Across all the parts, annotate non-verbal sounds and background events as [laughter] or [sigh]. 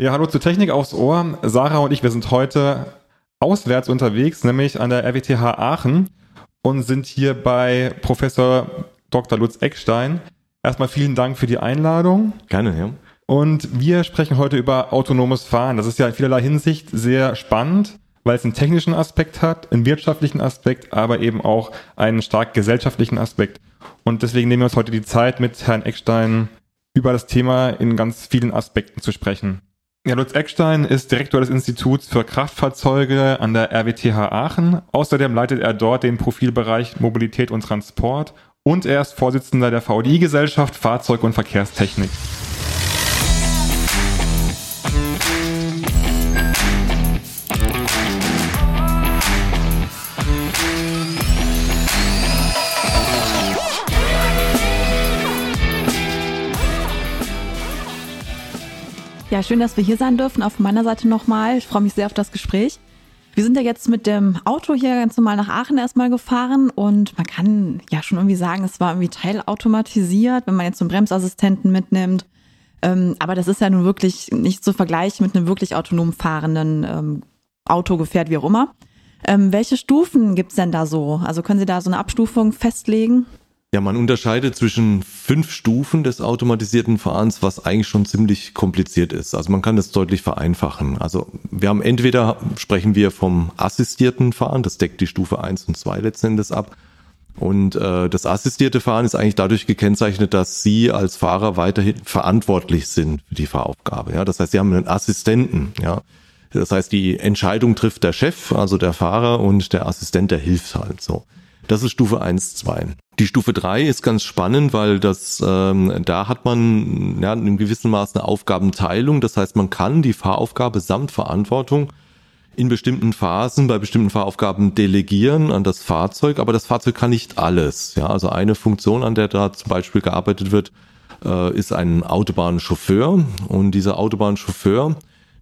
Ja, hallo zu Technik aufs Ohr. Sarah und ich, wir sind heute auswärts unterwegs, nämlich an der RWTH Aachen und sind hier bei Professor Dr. Lutz Eckstein. Erstmal vielen Dank für die Einladung. Gerne, ja. Und wir sprechen heute über autonomes Fahren. Das ist ja in vielerlei Hinsicht sehr spannend, weil es einen technischen Aspekt hat, einen wirtschaftlichen Aspekt, aber eben auch einen stark gesellschaftlichen Aspekt. Und deswegen nehmen wir uns heute die Zeit, mit Herrn Eckstein über das Thema in ganz vielen Aspekten zu sprechen. Ja, Lutz Eckstein ist Direktor des Instituts für Kraftfahrzeuge an der RWTH Aachen. Außerdem leitet er dort den Profilbereich Mobilität und Transport und er ist Vorsitzender der VDI-Gesellschaft Fahrzeug- und Verkehrstechnik. Ja, schön, dass wir hier sein dürfen. Auf meiner Seite nochmal. Ich freue mich sehr auf das Gespräch. Wir sind ja jetzt mit dem Auto hier ganz normal nach Aachen erstmal gefahren und man kann ja schon irgendwie sagen, es war irgendwie teilautomatisiert, wenn man jetzt so einen Bremsassistenten mitnimmt. Ähm, aber das ist ja nun wirklich nicht zu vergleichen mit einem wirklich autonom fahrenden ähm, Auto, Gefährt, wie auch immer. Ähm, welche Stufen gibt's denn da so? Also können Sie da so eine Abstufung festlegen? Ja, man unterscheidet zwischen fünf Stufen des automatisierten Fahrens, was eigentlich schon ziemlich kompliziert ist. Also man kann das deutlich vereinfachen. Also wir haben entweder sprechen wir vom assistierten Fahren, das deckt die Stufe eins und zwei letztendlich ab. Und äh, das assistierte Fahren ist eigentlich dadurch gekennzeichnet, dass Sie als Fahrer weiterhin verantwortlich sind für die Fahraufgabe. Ja, das heißt, Sie haben einen Assistenten. Ja, das heißt, die Entscheidung trifft der Chef, also der Fahrer, und der Assistent, der hilft halt so. Das ist Stufe 1, 2. Die Stufe 3 ist ganz spannend, weil das ähm, da hat man ja, in gewissem Maße eine Aufgabenteilung. Das heißt, man kann die Fahraufgabe samt Verantwortung in bestimmten Phasen bei bestimmten Fahraufgaben delegieren an das Fahrzeug, aber das Fahrzeug kann nicht alles. Ja, also eine Funktion, an der da zum Beispiel gearbeitet wird, äh, ist ein Autobahnchauffeur und dieser Autobahnchauffeur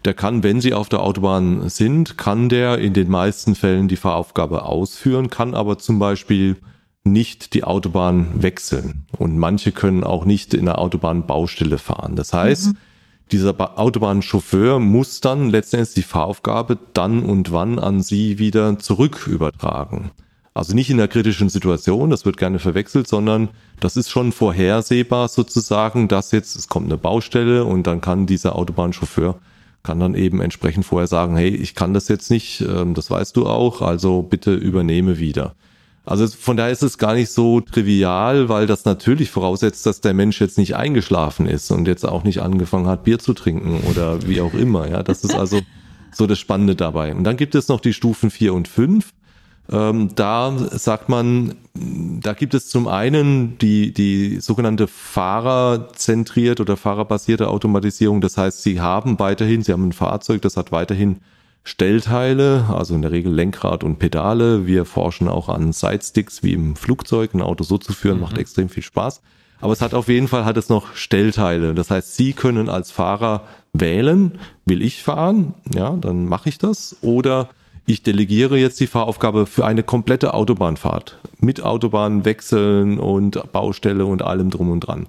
der kann, wenn sie auf der Autobahn sind, kann der in den meisten Fällen die Fahraufgabe ausführen, kann aber zum Beispiel nicht die Autobahn wechseln. Und manche können auch nicht in der Autobahnbaustelle fahren. Das heißt, mhm. dieser Autobahnchauffeur muss dann letztendlich die Fahraufgabe dann und wann an sie wieder zurück übertragen. Also nicht in der kritischen Situation, das wird gerne verwechselt, sondern das ist schon vorhersehbar sozusagen, dass jetzt, es kommt eine Baustelle und dann kann dieser Autobahnchauffeur kann dann eben entsprechend vorher sagen, hey, ich kann das jetzt nicht, ähm, das weißt du auch, also bitte übernehme wieder. Also von daher ist es gar nicht so trivial, weil das natürlich voraussetzt, dass der Mensch jetzt nicht eingeschlafen ist und jetzt auch nicht angefangen hat, Bier zu trinken oder wie auch immer. Ja, das ist also [laughs] so das Spannende dabei. Und dann gibt es noch die Stufen vier und fünf. Ähm, da sagt man, da gibt es zum einen die, die sogenannte fahrerzentriert oder fahrerbasierte Automatisierung. Das heißt, Sie haben weiterhin, Sie haben ein Fahrzeug, das hat weiterhin Stellteile, also in der Regel Lenkrad und Pedale. Wir forschen auch an Sidesticks wie im Flugzeug. Ein Auto so zu führen, mhm. macht extrem viel Spaß. Aber es hat auf jeden Fall hat es noch Stellteile. Das heißt, Sie können als Fahrer wählen, will ich fahren? Ja, dann mache ich das. Oder ich delegiere jetzt die Fahraufgabe für eine komplette Autobahnfahrt mit Autobahn wechseln und Baustelle und allem drum und dran.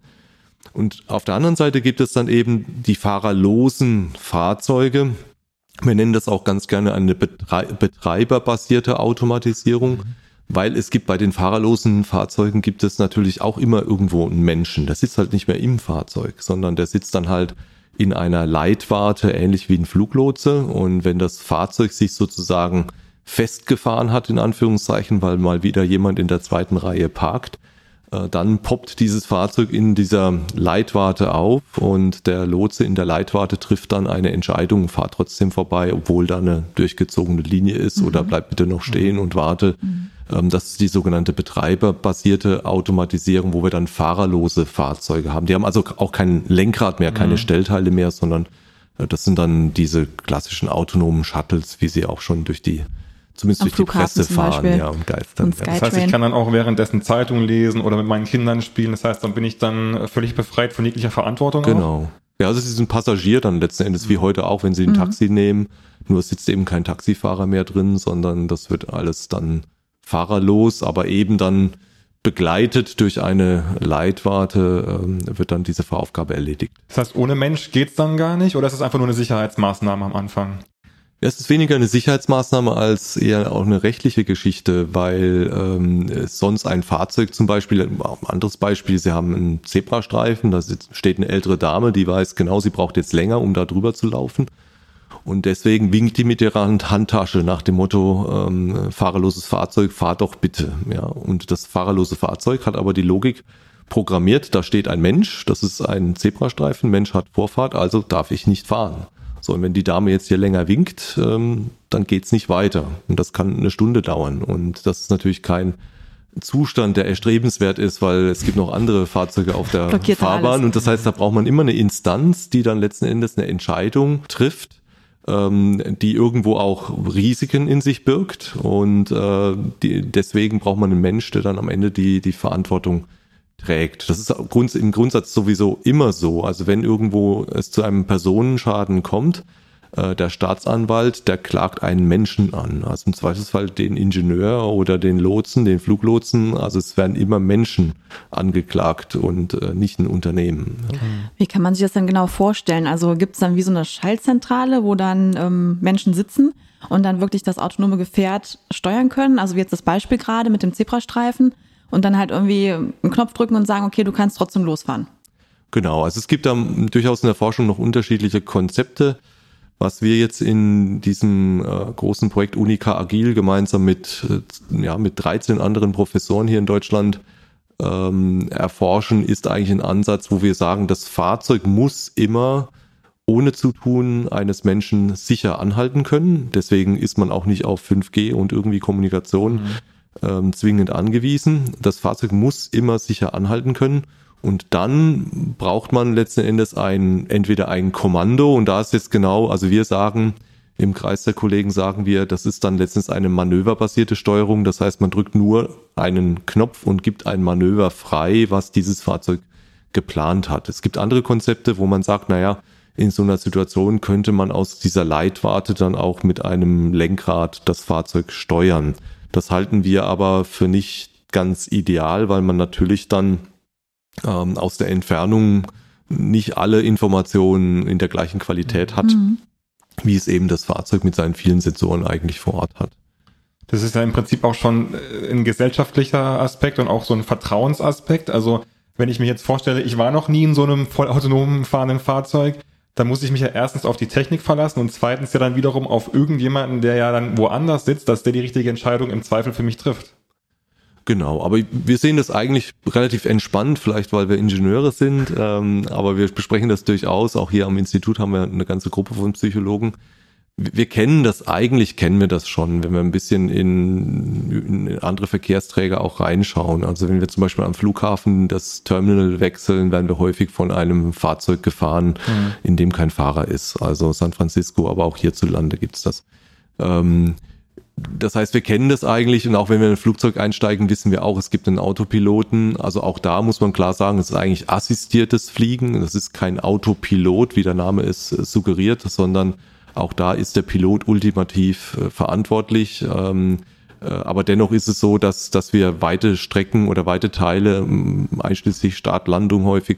Und auf der anderen Seite gibt es dann eben die fahrerlosen Fahrzeuge. Wir nennen das auch ganz gerne eine betreiberbasierte Automatisierung, weil es gibt bei den fahrerlosen Fahrzeugen gibt es natürlich auch immer irgendwo einen Menschen. Der sitzt halt nicht mehr im Fahrzeug, sondern der sitzt dann halt in einer Leitwarte, ähnlich wie ein Fluglotse. Und wenn das Fahrzeug sich sozusagen festgefahren hat, in Anführungszeichen, weil mal wieder jemand in der zweiten Reihe parkt, äh, dann poppt dieses Fahrzeug in dieser Leitwarte auf und der Lotse in der Leitwarte trifft dann eine Entscheidung, fahrt trotzdem vorbei, obwohl da eine durchgezogene Linie ist mhm. oder bleibt bitte noch stehen und warte. Mhm. Ähm, das ist die sogenannte betreiberbasierte Automatisierung, wo wir dann fahrerlose Fahrzeuge haben. Die haben also auch kein Lenkrad mehr, keine mhm. Stellteile mehr, sondern äh, das sind dann diese klassischen autonomen Shuttles, wie sie auch schon durch die zumindest Am durch Flughafen die Presse fahren ja, und geistern. Ja. Das heißt, ich kann dann auch währenddessen Zeitung lesen oder mit meinen Kindern spielen. Das heißt, dann bin ich dann völlig befreit von jeglicher Verantwortung. Genau. Auch. Ja, also sie sind Passagier dann letzten Endes wie mhm. heute auch, wenn sie ein mhm. Taxi nehmen. Nur sitzt eben kein Taxifahrer mehr drin, sondern das wird alles dann fahrerlos, aber eben dann begleitet durch eine Leitwarte äh, wird dann diese Fahraufgabe erledigt. Das heißt, ohne Mensch geht's dann gar nicht oder ist es einfach nur eine Sicherheitsmaßnahme am Anfang? Es ist weniger eine Sicherheitsmaßnahme als eher auch eine rechtliche Geschichte, weil ähm, sonst ein Fahrzeug zum Beispiel, ein anderes Beispiel, Sie haben einen Zebrastreifen, da steht eine ältere Dame, die weiß genau, sie braucht jetzt länger, um da drüber zu laufen. Und deswegen winkt die mit ihrer Handtasche nach dem Motto, ähm, fahrerloses Fahrzeug, fahr doch bitte. Ja, und das fahrerlose Fahrzeug hat aber die Logik programmiert, da steht ein Mensch, das ist ein Zebrastreifen, Mensch hat Vorfahrt, also darf ich nicht fahren. So, und wenn die Dame jetzt hier länger winkt, ähm, dann geht's nicht weiter. Und das kann eine Stunde dauern. Und das ist natürlich kein Zustand, der erstrebenswert ist, weil es gibt noch andere Fahrzeuge auf der Blockiert Fahrbahn. Alles. Und das heißt, da braucht man immer eine Instanz, die dann letzten Endes eine Entscheidung trifft, ähm, die irgendwo auch Risiken in sich birgt. Und äh, die, deswegen braucht man einen Mensch, der dann am Ende die, die Verantwortung trägt. Das ist im Grundsatz sowieso immer so. Also wenn irgendwo es zu einem Personenschaden kommt, äh, der Staatsanwalt, der klagt einen Menschen an. Also im Zweifelsfall den Ingenieur oder den Lotsen, den Fluglotsen. Also es werden immer Menschen angeklagt und äh, nicht ein Unternehmen. Wie kann man sich das denn genau vorstellen? Also gibt es dann wie so eine Schaltzentrale, wo dann ähm, Menschen sitzen und dann wirklich das autonome Gefährt steuern können? Also wie jetzt das Beispiel gerade mit dem Zebrastreifen und dann halt irgendwie einen Knopf drücken und sagen, okay, du kannst trotzdem losfahren. Genau, also es gibt da durchaus in der Forschung noch unterschiedliche Konzepte. Was wir jetzt in diesem äh, großen Projekt Unica Agil gemeinsam mit, äh, ja, mit 13 anderen Professoren hier in Deutschland ähm, erforschen, ist eigentlich ein Ansatz, wo wir sagen, das Fahrzeug muss immer ohne Zutun eines Menschen sicher anhalten können. Deswegen ist man auch nicht auf 5G und irgendwie Kommunikation. Mhm ähm, zwingend angewiesen. Das Fahrzeug muss immer sicher anhalten können. Und dann braucht man letzten Endes ein, entweder ein Kommando, und da ist jetzt genau, also wir sagen, im Kreis der Kollegen sagen wir, das ist dann letztens eine manöverbasierte Steuerung. Das heißt, man drückt nur einen Knopf und gibt ein Manöver frei, was dieses Fahrzeug geplant hat. Es gibt andere Konzepte, wo man sagt, naja, in so einer Situation könnte man aus dieser Leitwarte dann auch mit einem Lenkrad das Fahrzeug steuern. Das halten wir aber für nicht ganz ideal, weil man natürlich dann ähm, aus der Entfernung nicht alle Informationen in der gleichen Qualität hat, mhm. wie es eben das Fahrzeug mit seinen vielen Sensoren eigentlich vor Ort hat. Das ist ja im Prinzip auch schon äh, ein gesellschaftlicher Aspekt und auch so ein Vertrauensaspekt. Also wenn ich mir jetzt vorstelle, ich war noch nie in so einem vollautonomen fahrenden Fahrzeug, dann muss ich mich ja erstens auf die Technik verlassen und zweitens ja dann wiederum auf irgendjemanden, der ja dann woanders sitzt, dass der die richtige Entscheidung im Zweifel für mich trifft. Genau, aber wir sehen das eigentlich relativ entspannt, vielleicht weil wir Ingenieure sind, ähm, aber wir besprechen das durchaus. Auch hier am Institut haben wir eine ganze Gruppe von Psychologen, wir kennen das, eigentlich kennen wir das schon, wenn wir ein bisschen in, in, andere Verkehrsträger auch reinschauen. Also wenn wir zum Beispiel am Flughafen das Terminal wechseln, werden wir häufig von einem Fahrzeug gefahren, mhm. in dem kein Fahrer ist. Also San Francisco, aber auch hierzulande gibt's das. Ähm, das heißt, wir kennen das eigentlich und auch wenn wir in ein Flugzeug einsteigen, wissen wir auch, es gibt einen Autopiloten. Also auch da muss man klar sagen, es ist eigentlich assistiertes Fliegen. Das ist kein Autopilot, wie der Name es suggeriert, sondern auch da ist der Pilot ultimativ äh, verantwortlich. Ähm, äh, aber dennoch ist es so, dass, dass wir weite Strecken oder weite Teile, einschließlich Start, Landung häufig,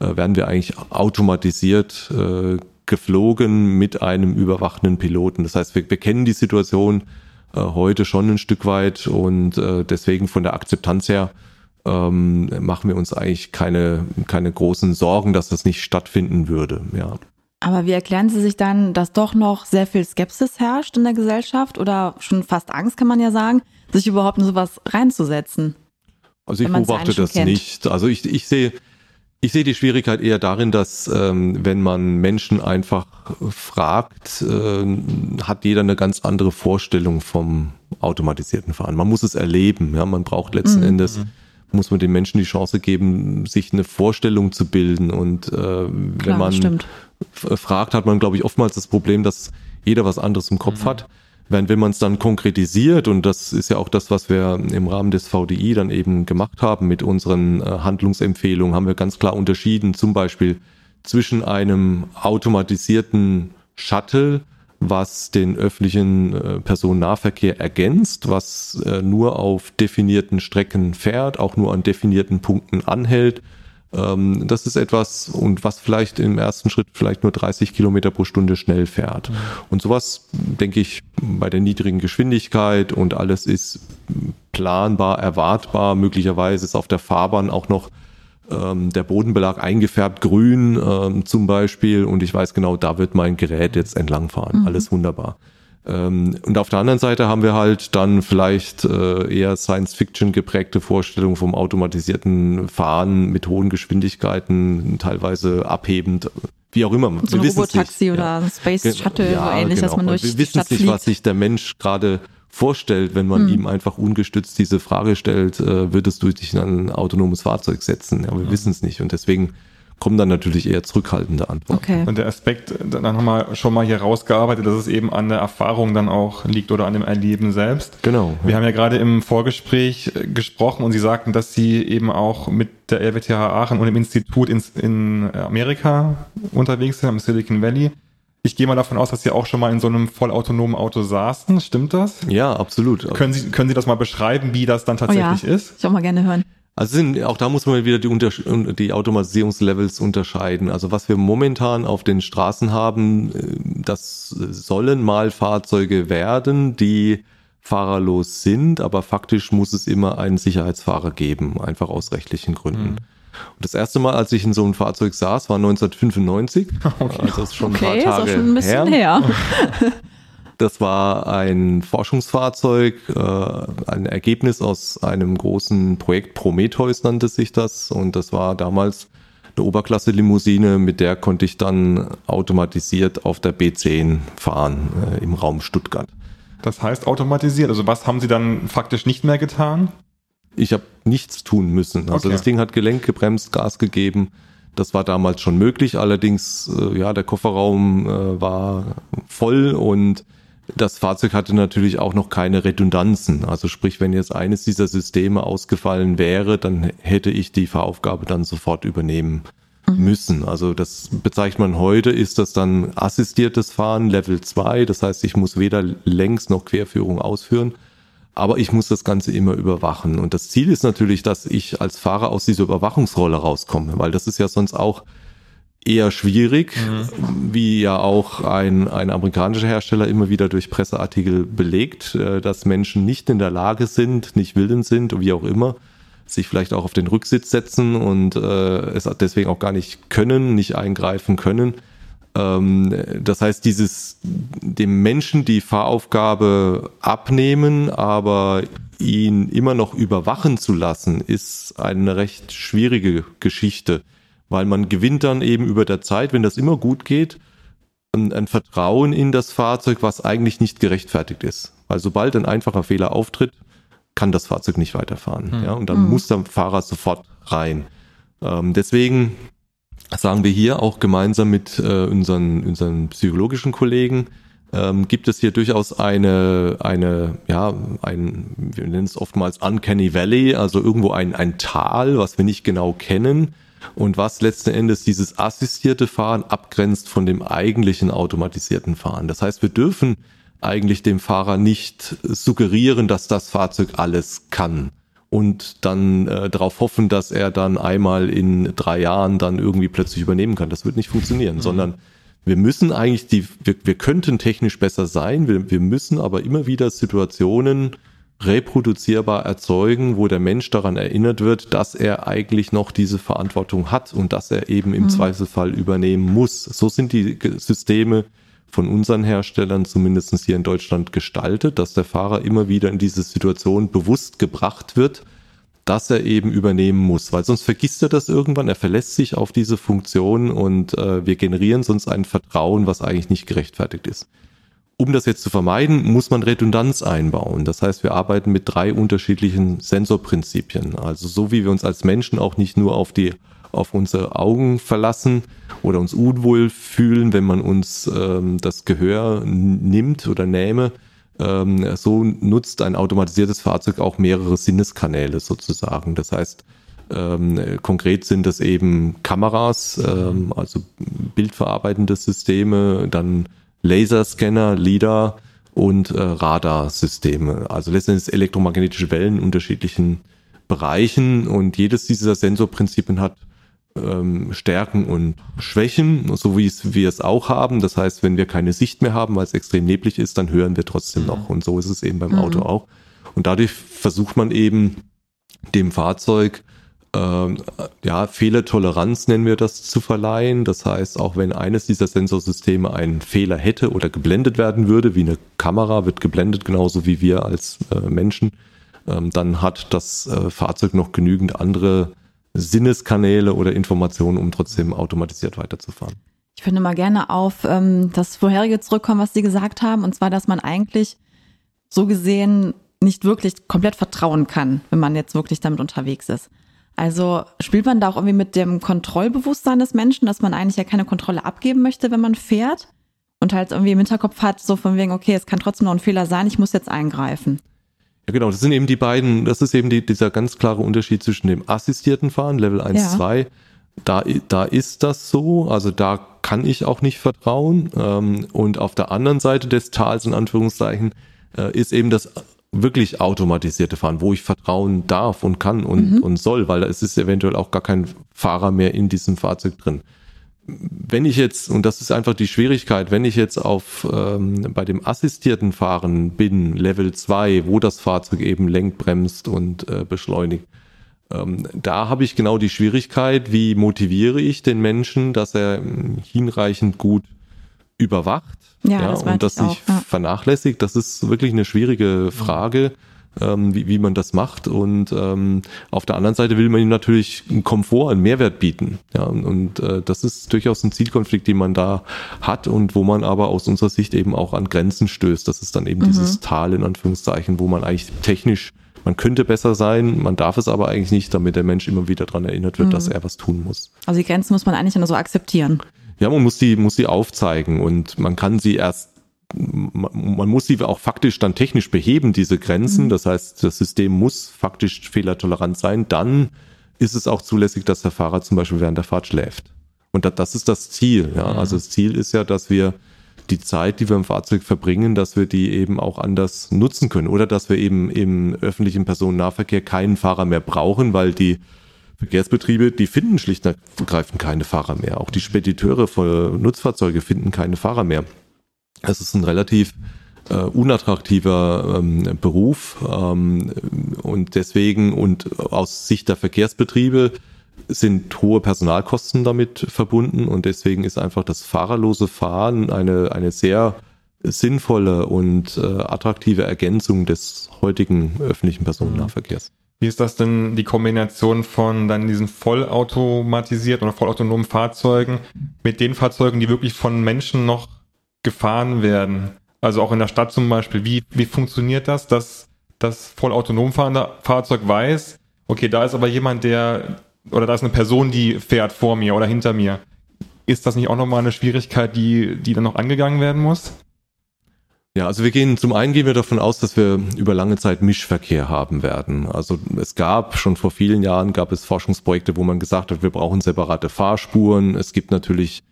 äh, werden wir eigentlich automatisiert äh, geflogen mit einem überwachenden Piloten. Das heißt, wir, wir kennen die Situation äh, heute schon ein Stück weit und äh, deswegen von der Akzeptanz her ähm, machen wir uns eigentlich keine, keine großen Sorgen, dass das nicht stattfinden würde. Ja. Aber wie erklären Sie sich dann, dass doch noch sehr viel Skepsis herrscht in der Gesellschaft oder schon fast Angst, kann man ja sagen, sich überhaupt in sowas reinzusetzen? Also ich beobachte das kennt. nicht. Also ich, ich sehe, ich sehe die Schwierigkeit eher darin, dass ähm, wenn man Menschen einfach fragt, äh, hat jeder eine ganz andere Vorstellung vom automatisierten Fahren. Man muss es erleben. Ja, man braucht letzten mhm. Endes muss man den Menschen die Chance geben, sich eine Vorstellung zu bilden. Und äh, Klar, wenn man fragt, hat man, glaube ich, oftmals das Problem, dass jeder was anderes im Kopf mhm. hat. Wenn, wenn man es dann konkretisiert, und das ist ja auch das, was wir im Rahmen des VDI dann eben gemacht haben mit unseren äh, Handlungsempfehlungen, haben wir ganz klar unterschieden, zum Beispiel zwischen einem automatisierten Shuttle was den öffentlichen äh, Personennahverkehr ergänzt, was äh, nur auf definierten Strecken fährt, auch nur an definierten Punkten anhält. Ähm, das ist etwas und was vielleicht im ersten Schritt vielleicht nur 30 Kilometer pro Stunde schnell fährt. Mhm. Und sowas, denke ich, bei der niedrigen Geschwindigkeit und alles ist planbar, erwartbar. Möglicherweise ist auf der Fahrbahn auch noch ähm, der Bodenbelag eingefärbt grün ähm, zum Beispiel und ich weiß genau, da wird mein Gerät jetzt entlangfahren. Mhm. Alles wunderbar. Ähm, und auf der anderen Seite haben wir halt dann vielleicht äh, eher Science-Fiction geprägte Vorstellungen vom automatisierten Fahren mit hohen Geschwindigkeiten, teilweise abhebend, wie auch immer. So ein Robotaxi oder ja. Space Shuttle, ja, so ähnlich, genau. dass man durch Wir wissen nicht, was sich der Mensch gerade vorstellt, wenn man hm. ihm einfach ungestützt diese Frage stellt, äh, würdest du dich in ein autonomes Fahrzeug setzen? Ja, wir ja. wissen es nicht und deswegen kommen dann natürlich eher zurückhaltende Antworten. Okay. Und der Aspekt, dann haben wir schon mal hier rausgearbeitet, dass es eben an der Erfahrung dann auch liegt oder an dem Erleben selbst. Genau. Wir haben ja gerade im Vorgespräch äh, gesprochen und Sie sagten, dass Sie eben auch mit der RWTH Aachen und dem Institut in, in Amerika unterwegs sind, im Silicon Valley. Ich gehe mal davon aus, dass Sie auch schon mal in so einem vollautonomen Auto saßen. Stimmt das? Ja, absolut. Können Sie, können Sie das mal beschreiben, wie das dann tatsächlich oh ja. ist? Ich auch mal gerne hören. Also sind, auch da muss man wieder die, die Automatisierungslevels unterscheiden. Also was wir momentan auf den Straßen haben, äh, das sollen mal Fahrzeuge werden, die fahrerlos sind, aber faktisch muss es immer einen Sicherheitsfahrer geben, einfach aus rechtlichen Gründen. Mhm. Und das erste Mal, als ich in so einem Fahrzeug saß, war 1995. [laughs] Okay. Also das ist schon okay, ein paar Tage ist auch schon ein bisschen her. her. [laughs] Das war ein Forschungsfahrzeug, äh, ein Ergebnis aus einem großen Projekt Prometheus nannte sich das. Und das war damals eine Oberklasse-Limousine, mit der konnte ich dann automatisiert auf der B10 fahren äh, im Raum Stuttgart. Das heißt automatisiert. Also was haben Sie dann faktisch nicht mehr getan? Ich habe nichts tun müssen. Also okay. das Ding hat Gelenk gebremst, Gas gegeben. Das war damals schon möglich. Allerdings, äh, ja, der Kofferraum äh, war voll und das Fahrzeug hatte natürlich auch noch keine Redundanzen. Also sprich, wenn jetzt eines dieser Systeme ausgefallen wäre, dann hätte ich die Fahraufgabe dann sofort übernehmen mhm. müssen. Also das bezeichnet man heute, ist das dann assistiertes Fahren Level 2. Das heißt, ich muss weder Längs- noch Querführung ausführen, aber ich muss das Ganze immer überwachen. Und das Ziel ist natürlich, dass ich als Fahrer aus dieser Überwachungsrolle rauskomme, weil das ist ja sonst auch eher schwierig, mhm. wie ja auch ein, ein amerikanischer Hersteller immer wieder durch Presseartikel belegt, äh, dass Menschen nicht in der Lage sind, nicht willens sind, wie auch immer, sich vielleicht auch auf den Rücksitz setzen und äh, es deswegen auch gar nicht können, nicht eingreifen können. Ähm, das heißt, dieses dem Menschen die Fahraufgabe abnehmen, aber ihn immer noch überwachen zu lassen, ist eine recht schwierige Geschichte weil man gewinnt dann eben über der Zeit, wenn das immer gut geht, ein, ein Vertrauen in das Fahrzeug, was eigentlich nicht gerechtfertigt ist. Weil sobald ein einfacher Fehler auftritt, kann das Fahrzeug nicht weiterfahren. Mhm. Ja, und dann mhm. muss der Fahrer sofort rein. Ähm, deswegen sagen wir hier auch gemeinsam mit äh, unseren, unseren psychologischen Kollegen, ähm, gibt es hier durchaus eine, eine, ja, ein, wir nennen es oftmals Uncanny Valley, also irgendwo ein, ein Tal, was wir nicht genau kennen, und was letzten Endes dieses assistierte Fahren abgrenzt von dem eigentlichen automatisierten Fahren. Das heißt, wir dürfen eigentlich dem Fahrer nicht suggerieren, dass das Fahrzeug alles kann und dann äh, darauf hoffen, dass er dann einmal in drei Jahren dann irgendwie plötzlich übernehmen kann. Das wird nicht funktionieren, mhm. sondern wir müssen eigentlich die, wir, wir könnten technisch besser sein, wir, wir müssen aber immer wieder Situationen reproduzierbar erzeugen, wo der Mensch daran erinnert wird, dass er eigentlich noch diese Verantwortung hat und dass er eben im mhm. Zweifelsfall übernehmen muss. So sind die Systeme von unseren Herstellern zumindest hier in Deutschland gestaltet, dass der Fahrer immer wieder in diese Situation bewusst gebracht wird, dass er eben übernehmen muss, weil sonst vergisst er das irgendwann, er verlässt sich auf diese Funktion und äh, wir generieren sonst ein Vertrauen, was eigentlich nicht gerechtfertigt ist. Um das jetzt zu vermeiden, muss man Redundanz einbauen. Das heißt, wir arbeiten mit drei unterschiedlichen Sensorprinzipien. Also so wie wir uns als Menschen auch nicht nur auf die auf unsere Augen verlassen oder uns unwohl fühlen, wenn man uns ähm, das Gehör nimmt oder nähme, ähm, so nutzt ein automatisiertes Fahrzeug auch mehrere Sinneskanäle sozusagen. Das heißt, ähm, konkret sind das eben Kameras, ähm, also bildverarbeitende Systeme, dann Laserscanner, LIDAR und äh, Radarsysteme. Also letztendlich elektromagnetische Wellen in unterschiedlichen Bereichen und jedes dieser Sensorprinzipien hat ähm, Stärken und Schwächen, so wie es wir es auch haben. Das heißt, wenn wir keine Sicht mehr haben, weil es extrem neblig ist, dann hören wir trotzdem mhm. noch. Und so ist es eben beim mhm. Auto auch. Und dadurch versucht man eben dem Fahrzeug äh, ja, Fehlertoleranz nennen wir das zu verleihen. Das heißt, auch wenn eines dieser Sensorsysteme einen Fehler hätte oder geblendet werden würde, wie eine Kamera wird geblendet, genauso wie wir als äh, Menschen, ähm, dann hat das äh, Fahrzeug noch genügend andere Sinneskanäle oder Informationen, um trotzdem automatisiert weiterzufahren. Ich finde mal gerne auf ähm, das vorherige zurückkommen, was Sie gesagt haben, und zwar, dass man eigentlich so gesehen nicht wirklich komplett vertrauen kann, wenn man jetzt wirklich damit unterwegs ist. Also spielt man da auch irgendwie mit dem Kontrollbewusstsein des Menschen, dass man eigentlich ja keine Kontrolle abgeben möchte, wenn man fährt und halt irgendwie im Hinterkopf hat, so von wegen, okay, es kann trotzdem noch ein Fehler sein, ich muss jetzt eingreifen. Ja, genau, das sind eben die beiden, das ist eben die, dieser ganz klare Unterschied zwischen dem assistierten Fahren, Level 1, ja. 2. Da, da ist das so, also da kann ich auch nicht vertrauen. Ähm, und auf der anderen Seite des Tals, in Anführungszeichen, äh, ist eben das wirklich automatisierte Fahren, wo ich vertrauen darf und kann und, mhm. und soll, weil da ist es eventuell auch gar kein Fahrer mehr in diesem Fahrzeug drin. Wenn ich jetzt, und das ist einfach die Schwierigkeit, wenn ich jetzt auf ähm, bei dem assistierten Fahren bin, Level 2, wo das Fahrzeug eben lenkt, bremst und äh, beschleunigt, ähm, da habe ich genau die Schwierigkeit, wie motiviere ich den Menschen, dass er hm, hinreichend gut überwacht ja, ja das und das sich ja. vernachlässigt. Das ist wirklich eine schwierige Frage. Ähm, wie, wie man das macht. Und ähm, auf der anderen Seite will man ihm natürlich einen Komfort, einen Mehrwert bieten. Ja, und, und äh, das ist durchaus ein Zielkonflikt, den man da hat und wo man aber aus unserer Sicht eben auch an Grenzen stößt. Das ist dann eben mhm. dieses Tal in Anführungszeichen, wo man eigentlich technisch man könnte besser sein, man darf es aber eigentlich nicht, damit der Mensch immer wieder daran erinnert wird, mhm. dass er was tun muss. Also die Grenzen muss man eigentlich nur so akzeptieren. Ja, man muss die, muss die aufzeigen und man kann sie erst man muss sie auch faktisch dann technisch beheben, diese Grenzen. Mhm. Das heißt, das System muss faktisch fehlertolerant sein. Dann ist es auch zulässig, dass der Fahrer zum Beispiel während der Fahrt schläft. Und das ist das Ziel. Ja. Also das Ziel ist ja, dass wir die Zeit, die wir im Fahrzeug verbringen, dass wir die eben auch anders nutzen können. Oder dass wir eben im öffentlichen Personennahverkehr keinen Fahrer mehr brauchen, weil die Verkehrsbetriebe, die finden schlicht und ergreifend keine Fahrer mehr. Auch die Spediteure von Nutzfahrzeuge finden keine Fahrer mehr. Es ist ein relativ äh, unattraktiver ähm, Beruf ähm, und deswegen und aus Sicht der Verkehrsbetriebe sind hohe Personalkosten damit verbunden und deswegen ist einfach das fahrerlose Fahren eine, eine sehr sinnvolle und äh, attraktive Ergänzung des heutigen öffentlichen Personennahverkehrs. Wie ist das denn die Kombination von dann diesen vollautomatisierten oder vollautonomen Fahrzeugen mit den Fahrzeugen, die wirklich von Menschen noch gefahren werden? Also auch in der Stadt zum Beispiel. Wie, wie funktioniert das, dass das vollautonom fahrende Fahrzeug weiß, okay, da ist aber jemand, der, oder da ist eine Person, die fährt vor mir oder hinter mir. Ist das nicht auch nochmal eine Schwierigkeit, die, die dann noch angegangen werden muss? Ja, also wir gehen, zum einen gehen wir davon aus, dass wir über lange Zeit Mischverkehr haben werden. Also es gab schon vor vielen Jahren gab es Forschungsprojekte, wo man gesagt hat, wir brauchen separate Fahrspuren. Es gibt natürlich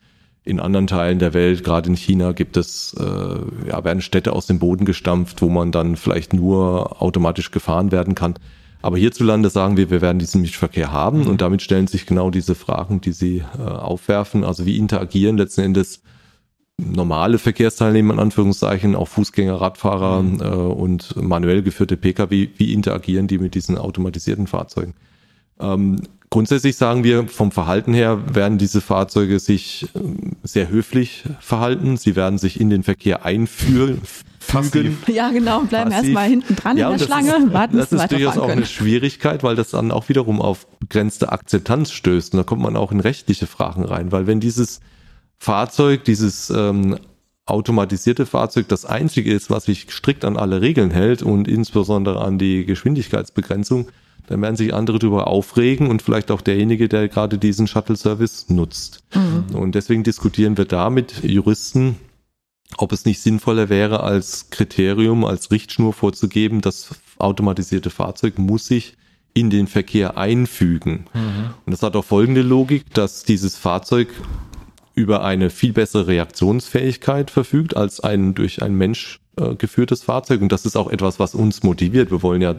in anderen Teilen der Welt, gerade in China, gibt es, äh, ja, werden Städte aus dem Boden gestampft, wo man dann vielleicht nur automatisch gefahren werden kann. Aber hierzulande sagen wir, wir werden diesen Mischverkehr haben mhm. und damit stellen sich genau diese Fragen, die Sie äh, aufwerfen. Also wie interagieren letzten Endes normale Verkehrsteilnehmer in Anführungszeichen, auch Fußgänger, Radfahrer mhm. äh, und manuell geführte Pkw, wie interagieren die mit diesen automatisierten Fahrzeugen? Ähm, grundsätzlich sagen wir, vom Verhalten her werden diese Fahrzeuge sich äh, sehr höflich verhalten. Sie werden sich in den Verkehr einführen. Fügen. Ja, genau, bleiben erstmal hinten dran ja, in der Schlange, ist, warten, Das ist durchaus auch eine Schwierigkeit, weil das dann auch wiederum auf begrenzte Akzeptanz stößt. Und da kommt man auch in rechtliche Fragen rein, weil wenn dieses Fahrzeug, dieses ähm, automatisierte Fahrzeug das einzige ist, was sich strikt an alle Regeln hält und insbesondere an die Geschwindigkeitsbegrenzung, dann werden sich andere darüber aufregen und vielleicht auch derjenige, der gerade diesen Shuttle-Service nutzt. Mhm. Und deswegen diskutieren wir da mit Juristen, ob es nicht sinnvoller wäre, als Kriterium, als Richtschnur vorzugeben, das automatisierte Fahrzeug muss sich in den Verkehr einfügen. Mhm. Und das hat auch folgende Logik, dass dieses Fahrzeug über eine viel bessere Reaktionsfähigkeit verfügt als ein durch einen Mensch äh, geführtes Fahrzeug. Und das ist auch etwas, was uns motiviert. Wir wollen ja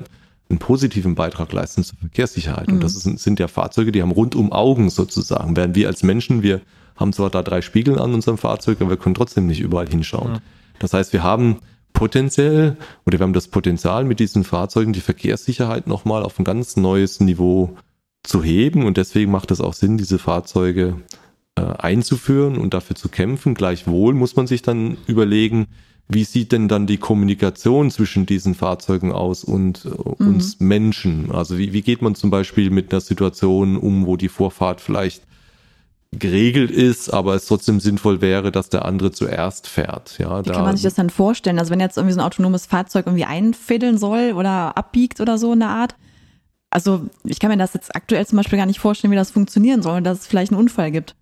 einen positiven Beitrag leisten zur Verkehrssicherheit. Mhm. Und das ist, sind ja Fahrzeuge, die haben rundum Augen sozusagen. Während wir als Menschen, wir haben zwar da drei Spiegel an unserem Fahrzeug, aber wir können trotzdem nicht überall hinschauen. Mhm. Das heißt, wir haben potenziell oder wir haben das Potenzial mit diesen Fahrzeugen die Verkehrssicherheit nochmal auf ein ganz neues Niveau zu heben und deswegen macht es auch Sinn, diese Fahrzeuge äh, einzuführen und dafür zu kämpfen. Gleichwohl muss man sich dann überlegen, wie sieht denn dann die Kommunikation zwischen diesen Fahrzeugen aus und äh, mhm. uns Menschen? Also wie, wie geht man zum Beispiel mit einer Situation um, wo die Vorfahrt vielleicht geregelt ist, aber es trotzdem sinnvoll wäre, dass der andere zuerst fährt. Ja, Wie da kann man sich das dann vorstellen? Also wenn jetzt irgendwie so ein autonomes Fahrzeug irgendwie einfädeln soll oder abbiegt oder so in der Art, also ich kann mir das jetzt aktuell zum Beispiel gar nicht vorstellen, wie das funktionieren soll, dass es vielleicht einen Unfall gibt.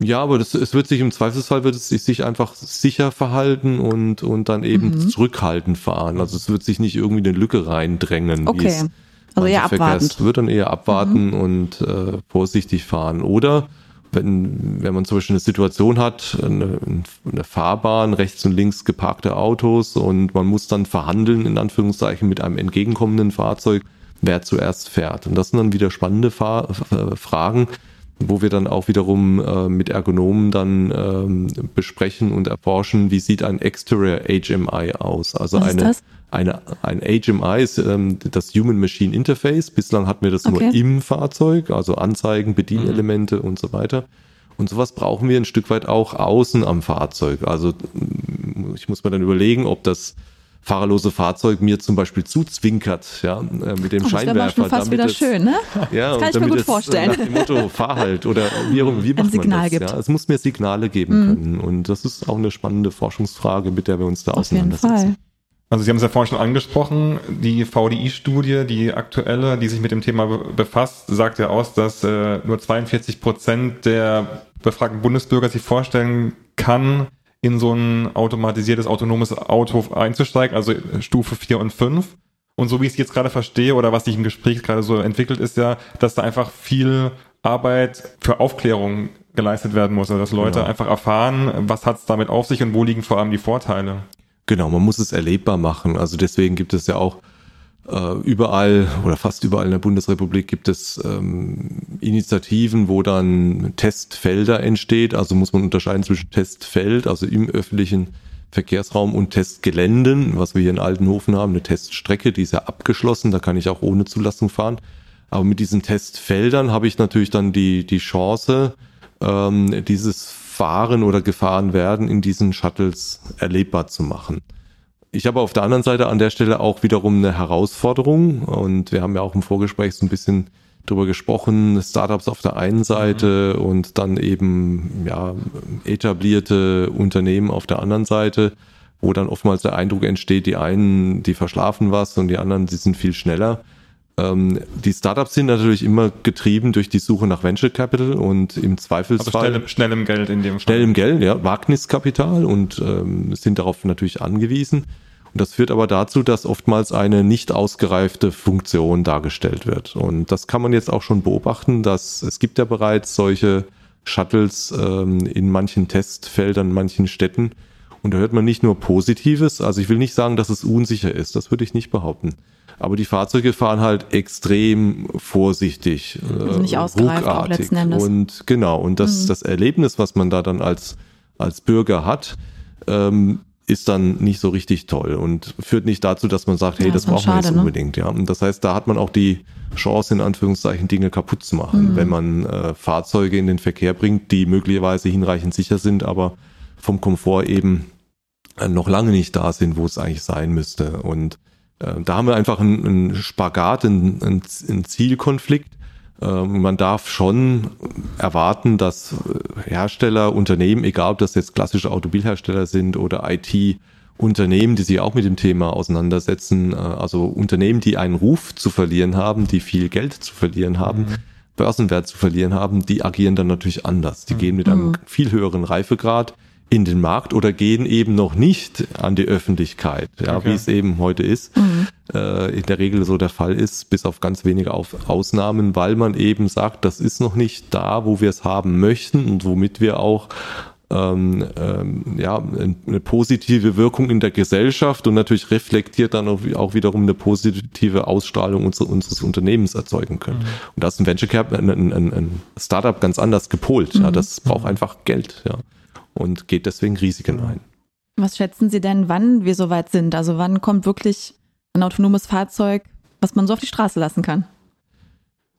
Ja, aber das, es wird sich im Zweifelsfall wird es sich einfach sicher verhalten und, und dann eben mhm. zurückhaltend fahren. Also es wird sich nicht irgendwie eine Lücke reindrängen. Okay. Also eher abwarten. Es wird dann eher abwarten mhm. und äh, vorsichtig fahren. Oder wenn, wenn man zum Beispiel eine Situation hat, eine, eine Fahrbahn, rechts und links geparkte Autos und man muss dann verhandeln, in Anführungszeichen, mit einem entgegenkommenden Fahrzeug, wer zuerst fährt. Und das sind dann wieder spannende Fahr Fragen, wo wir dann auch wiederum äh, mit Ergonomen dann ähm, besprechen und erforschen, wie sieht ein Exterior HMI aus. Also Was eine, eine, ein HMI ist ähm, das Human Machine Interface. Bislang hatten wir das okay. nur im Fahrzeug, also Anzeigen, Bedienelemente mhm. und so weiter. Und sowas brauchen wir ein Stück weit auch außen am Fahrzeug. Also ich muss mir dann überlegen, ob das fahrerlose Fahrzeug mir zum Beispiel zuzwinkert, ja, äh, mit dem oh, Scheinwerfer. Das schon fast wieder es, schön, ne? Ja, das kann ich mir gut vorstellen. Nach dem Motto, fahr halt oder wie, wie macht Ein man das? Gibt. Ja, es muss mir Signale geben mhm. können und das ist auch eine spannende Forschungsfrage, mit der wir uns da Auf auseinandersetzen. Jeden Fall. Also Sie haben es ja vorhin schon angesprochen, die VDI-Studie, die aktuelle, die sich mit dem Thema befasst, sagt ja aus, dass äh, nur 42 Prozent der befragten Bundesbürger sich vorstellen kann, in so ein automatisiertes, autonomes Auto einzusteigen, also Stufe 4 und 5. Und so wie ich es jetzt gerade verstehe oder was sich im Gespräch gerade so entwickelt, ist ja, dass da einfach viel Arbeit für Aufklärung geleistet werden muss, also dass Leute genau. einfach erfahren, was hat es damit auf sich und wo liegen vor allem die Vorteile. Genau, man muss es erlebbar machen. Also deswegen gibt es ja auch äh, überall oder fast überall in der Bundesrepublik gibt es ähm, Initiativen, wo dann Testfelder entsteht. Also muss man unterscheiden zwischen Testfeld, also im öffentlichen Verkehrsraum und Testgeländen, was wir hier in Altenhofen haben, eine Teststrecke, die ist ja abgeschlossen, da kann ich auch ohne Zulassung fahren. Aber mit diesen Testfeldern habe ich natürlich dann die, die Chance, ähm, dieses Fahren oder gefahren werden in diesen Shuttles erlebbar zu machen. Ich habe auf der anderen Seite an der Stelle auch wiederum eine Herausforderung und wir haben ja auch im Vorgespräch so ein bisschen drüber gesprochen, Startups auf der einen Seite mhm. und dann eben ja etablierte Unternehmen auf der anderen Seite, wo dann oftmals der Eindruck entsteht, die einen, die verschlafen was und die anderen, die sind viel schneller. Ähm, die Startups sind natürlich immer getrieben durch die Suche nach Venture Capital und im Zweifelsfall. Also schnellem, schnellem Geld in dem Fall. Schnellem Geld, ja, Wagniskapital und ähm, sind darauf natürlich angewiesen. Und das führt aber dazu, dass oftmals eine nicht ausgereifte Funktion dargestellt wird. Und das kann man jetzt auch schon beobachten, dass es gibt ja bereits solche Shuttles ähm, in manchen Testfeldern, in manchen Städten. Und da hört man nicht nur Positives. Also ich will nicht sagen, dass es unsicher ist. Das würde ich nicht behaupten. Aber die Fahrzeuge fahren halt extrem vorsichtig, also nicht äh, ausgereift auch letzten Endes. Und genau, und das, mhm. das Erlebnis, was man da dann als, als Bürger hat, ähm, ist dann nicht so richtig toll und führt nicht dazu, dass man sagt, hey, ja, das, brauchen schade, wir jetzt ne? unbedingt. Ja, und das heißt, da hat man auch die Chance, in Anführungszeichen, Dinge kaputt zu machen, mhm. wenn man äh, Fahrzeuge in den Verkehr bringt, die möglicherweise hinreichend sicher sind, aber vom Komfort eben noch lange nicht da sind, wo es eigentlich sein müsste. Und äh, da haben wir einfach einen, einen Spagat, einen, einen Zielkonflikt. Ähm, man darf schon erwarten, dass äh, Hersteller, Unternehmen, egal ob das jetzt klassische Automobilhersteller sind oder IT, Unternehmen, die sich auch mit dem Thema auseinandersetzen, äh, also Unternehmen, die einen Ruf zu verlieren haben, die viel Geld zu verlieren haben, mhm. Börsenwert zu verlieren haben, die agieren dann natürlich anders. Die mhm. gehen mit einem mhm. viel höheren Reifegrad in den Markt oder gehen eben noch nicht an die Öffentlichkeit, ja, okay. wie es eben heute ist, mhm. äh, in der Regel so der Fall ist, bis auf ganz wenige auf Ausnahmen, weil man eben sagt, das ist noch nicht da, wo wir es haben möchten und womit wir auch ähm, ähm, ja, eine positive Wirkung in der Gesellschaft und natürlich reflektiert dann auch, wiederum eine positive Ausstrahlung unser, unseres Unternehmens erzeugen können. Mhm. Und da ist ein Venture Cap, ein, ein, ein Startup ganz anders gepolt. Mhm. Ja, das braucht einfach Geld. Ja und geht deswegen Risiken ein. Was schätzen Sie denn, wann wir soweit sind? Also wann kommt wirklich ein autonomes Fahrzeug, was man so auf die Straße lassen kann?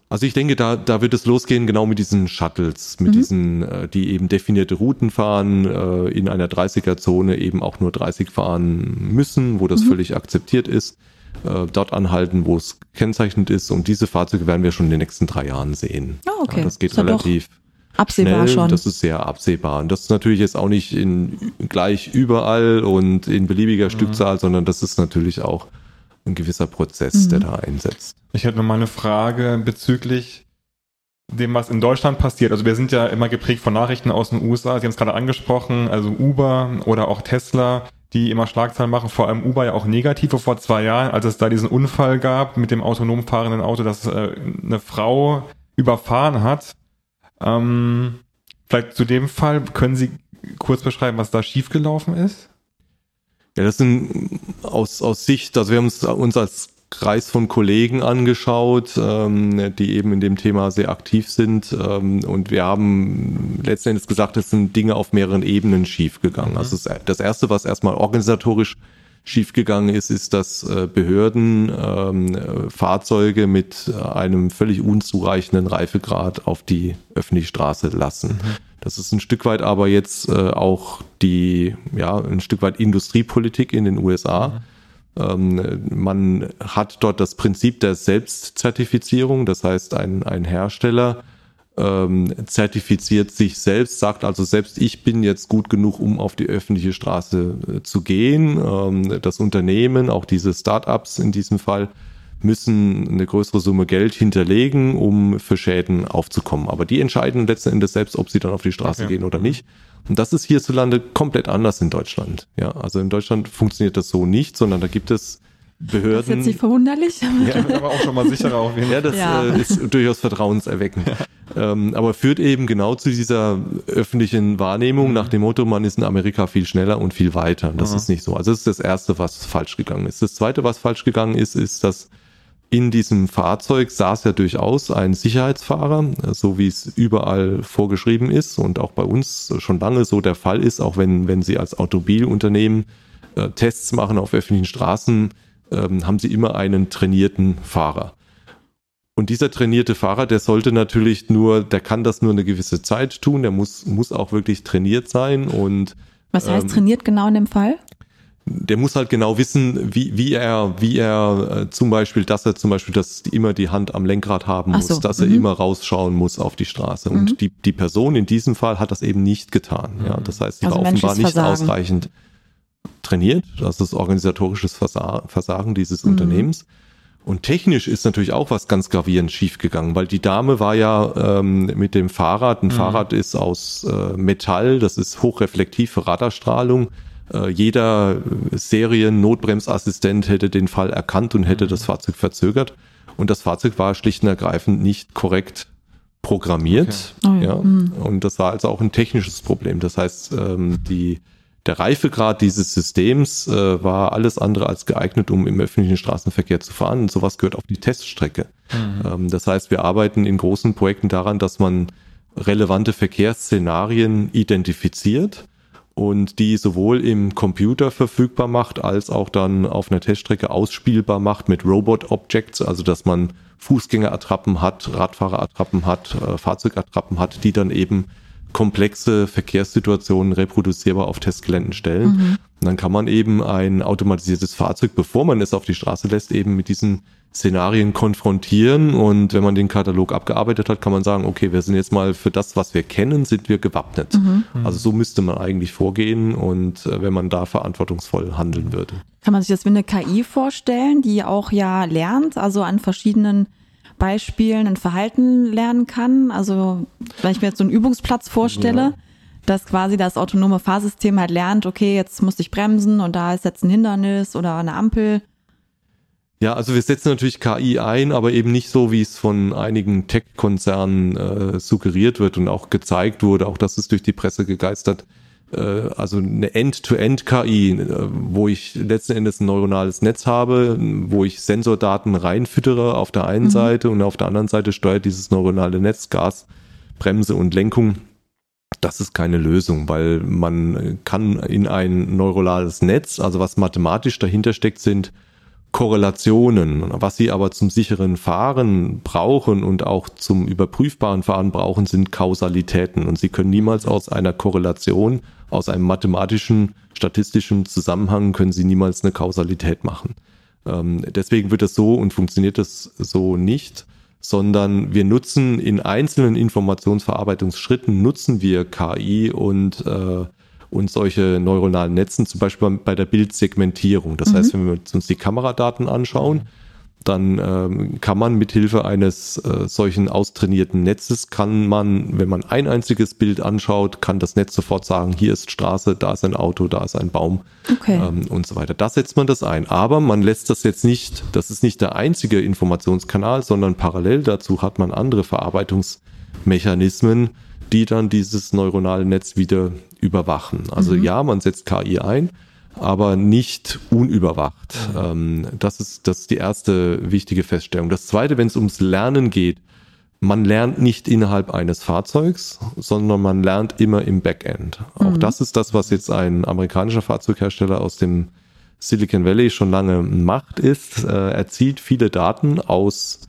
Also ich denke, da, da wird es losgehen genau mit diesen Shuttles, mit mhm. diesen, äh, die eben definierte Routen fahren, äh, in einer 30er-Zone eben auch nur 30 fahren müssen, wo das mhm. völlig akzeptiert ist, äh, dort anhalten, wo es kennzeichnet ist. Und diese Fahrzeuge werden wir schon in den nächsten drei Jahren sehen. Oh, okay. Ja, das geht das relativ absehbar schnell. schon. Das ist sehr absehbar. Und das ist natürlich jetzt auch nicht in, gleich überall und in beliebiger mhm. Stückzahl, sondern das ist natürlich auch ein gewisser Prozess, mhm. der da einsetzt. Ich hätte noch mal eine Frage bezüglich dem, was in Deutschland passiert. Also wir sind ja immer geprägt von Nachrichten aus den USA. Sie haben es gerade angesprochen, also Uber oder auch Tesla, die immer Schlagzeilen machen, vor allem Uber ja auch negative vor zwei Jahren, als es da diesen Unfall gab mit dem autonom fahrenden Auto, dass äh, eine Frau überfahren hat ähm, vielleicht zu dem Fall, können Sie kurz beschreiben, was da schiefgelaufen ist? Ja, das sind aus, aus Sicht, also wir haben uns, uns als Kreis von Kollegen angeschaut, ähm, die eben in dem Thema sehr aktiv sind. Ähm, und wir haben letztendlich gesagt, es sind Dinge auf mehreren Ebenen schiefgegangen. Mhm. Also das, das Erste, was erstmal organisatorisch schiefgegangen ist, ist, dass äh, Behörden ähm, Fahrzeuge mit einem völlig unzureichenden Reifegrad auf die öffentliche Straße lassen. Mhm. Das ist ein Stück weit aber jetzt äh, auch die, ja, ein Stück weit Industriepolitik in den USA. Mhm. Ähm, man hat dort das Prinzip der Selbstzertifizierung, das heißt, ein, ein Hersteller ähm, zertifiziert sich selbst, sagt also selbst ich bin jetzt gut genug, um auf die öffentliche Straße äh, zu gehen. Ähm, das Unternehmen, auch diese Startups in diesem Fall, müssen eine größere Summe Geld hinterlegen, um für Schäden aufzukommen. Aber die entscheiden letzten Endes selbst, ob sie dann auf die Straße okay. gehen oder nicht. Und das ist hierzulande komplett anders in Deutschland. Ja, also in Deutschland funktioniert das so nicht, sondern da gibt es Behörden. Das ist jetzt nicht verwunderlich. Ja, aber auch schon mal sicherer auf jeden Fall. [laughs] Ja, das ja. Äh, ist durchaus vertrauenserweckend. Ja. Ähm, aber führt eben genau zu dieser öffentlichen Wahrnehmung mhm. nach dem Motto, man ist in Amerika viel schneller und viel weiter. Das mhm. ist nicht so. Also das ist das Erste, was falsch gegangen ist. Das Zweite, was falsch gegangen ist, ist, dass in diesem Fahrzeug saß ja durchaus ein Sicherheitsfahrer, so wie es überall vorgeschrieben ist und auch bei uns schon lange so der Fall ist, auch wenn, wenn Sie als Automobilunternehmen äh, Tests machen auf öffentlichen Straßen, ähm, haben sie immer einen trainierten Fahrer. Und dieser trainierte Fahrer, der sollte natürlich nur, der kann das nur eine gewisse Zeit tun, der muss, muss auch wirklich trainiert sein und. Was heißt ähm, trainiert genau in dem Fall? Der muss halt genau wissen, wie, wie er, wie er äh, zum Beispiel, dass er zum Beispiel das immer die Hand am Lenkrad haben muss, so. dass mhm. er immer rausschauen muss auf die Straße. Und mhm. die, die Person in diesem Fall hat das eben nicht getan. Ja, das heißt, sie also war offenbar nicht ausreichend trainiert. Das ist organisatorisches Versagen dieses mhm. Unternehmens. Und technisch ist natürlich auch was ganz gravierend schiefgegangen, weil die Dame war ja ähm, mit dem Fahrrad, ein mhm. Fahrrad ist aus äh, Metall, das ist hochreflektiv für Radarstrahlung. Äh, jeder Serien-Notbremsassistent hätte den Fall erkannt und hätte mhm. das Fahrzeug verzögert. Und das Fahrzeug war schlicht und ergreifend nicht korrekt programmiert. Okay. Oh ja. ja. Mhm. Und das war also auch ein technisches Problem. Das heißt, ähm, die der Reifegrad dieses Systems äh, war alles andere als geeignet, um im öffentlichen Straßenverkehr zu fahren. Und sowas gehört auf die Teststrecke. Mhm. Ähm, das heißt, wir arbeiten in großen Projekten daran, dass man relevante Verkehrsszenarien identifiziert und die sowohl im Computer verfügbar macht, als auch dann auf einer Teststrecke ausspielbar macht mit Robot Objects, also dass man Fußgängerattrappen hat, Radfahrerattrappen hat, äh, Fahrzeugattrappen hat, die dann eben komplexe Verkehrssituationen reproduzierbar auf Testgeländen stellen. Mhm. Und dann kann man eben ein automatisiertes Fahrzeug, bevor man es auf die Straße lässt, eben mit diesen Szenarien konfrontieren. Und wenn man den Katalog abgearbeitet hat, kann man sagen, okay, wir sind jetzt mal für das, was wir kennen, sind wir gewappnet. Mhm. Also so müsste man eigentlich vorgehen und äh, wenn man da verantwortungsvoll handeln würde. Kann man sich das wie eine KI vorstellen, die auch ja lernt, also an verschiedenen Beispielen ein Verhalten lernen kann. Also wenn ich mir jetzt so einen Übungsplatz vorstelle, dass quasi das autonome Fahrsystem halt lernt, okay, jetzt muss ich bremsen und da ist jetzt ein Hindernis oder eine Ampel. Ja, also wir setzen natürlich KI ein, aber eben nicht so, wie es von einigen Tech-Konzernen äh, suggeriert wird und auch gezeigt wurde, auch das ist durch die Presse gegeistert. Äh, also eine End-to-End-KI, äh, wo ich letzten Endes ein neuronales Netz habe, wo ich Sensordaten reinfüttere auf der einen mhm. Seite und auf der anderen Seite steuert dieses neuronale Netz Gas, Bremse und Lenkung. Das ist keine Lösung, weil man kann in ein neuronales Netz, also was mathematisch dahinter steckt, sind Korrelationen. Was sie aber zum sicheren Fahren brauchen und auch zum überprüfbaren Fahren brauchen, sind Kausalitäten. Und sie können niemals aus einer Korrelation, aus einem mathematischen, statistischen Zusammenhang, können sie niemals eine Kausalität machen. Ähm, deswegen wird es so und funktioniert es so nicht, sondern wir nutzen in einzelnen Informationsverarbeitungsschritten, nutzen wir KI und äh, und solche neuronalen Netzen, zum Beispiel bei der Bildsegmentierung. Das mhm. heißt, wenn wir uns die Kameradaten anschauen, dann ähm, kann man mithilfe eines äh, solchen austrainierten Netzes, kann man, wenn man ein einziges Bild anschaut, kann das Netz sofort sagen, hier ist Straße, da ist ein Auto, da ist ein Baum okay. ähm, und so weiter. Da setzt man das ein. Aber man lässt das jetzt nicht, das ist nicht der einzige Informationskanal, sondern parallel dazu hat man andere Verarbeitungsmechanismen, die dann dieses neuronale Netz wieder überwachen. Also mhm. ja, man setzt KI ein, aber nicht unüberwacht. Ähm, das, ist, das ist die erste wichtige Feststellung. Das zweite, wenn es ums Lernen geht, man lernt nicht innerhalb eines Fahrzeugs, sondern man lernt immer im Backend. Auch mhm. das ist das, was jetzt ein amerikanischer Fahrzeughersteller aus dem Silicon Valley schon lange macht, ist, äh, er zieht viele Daten aus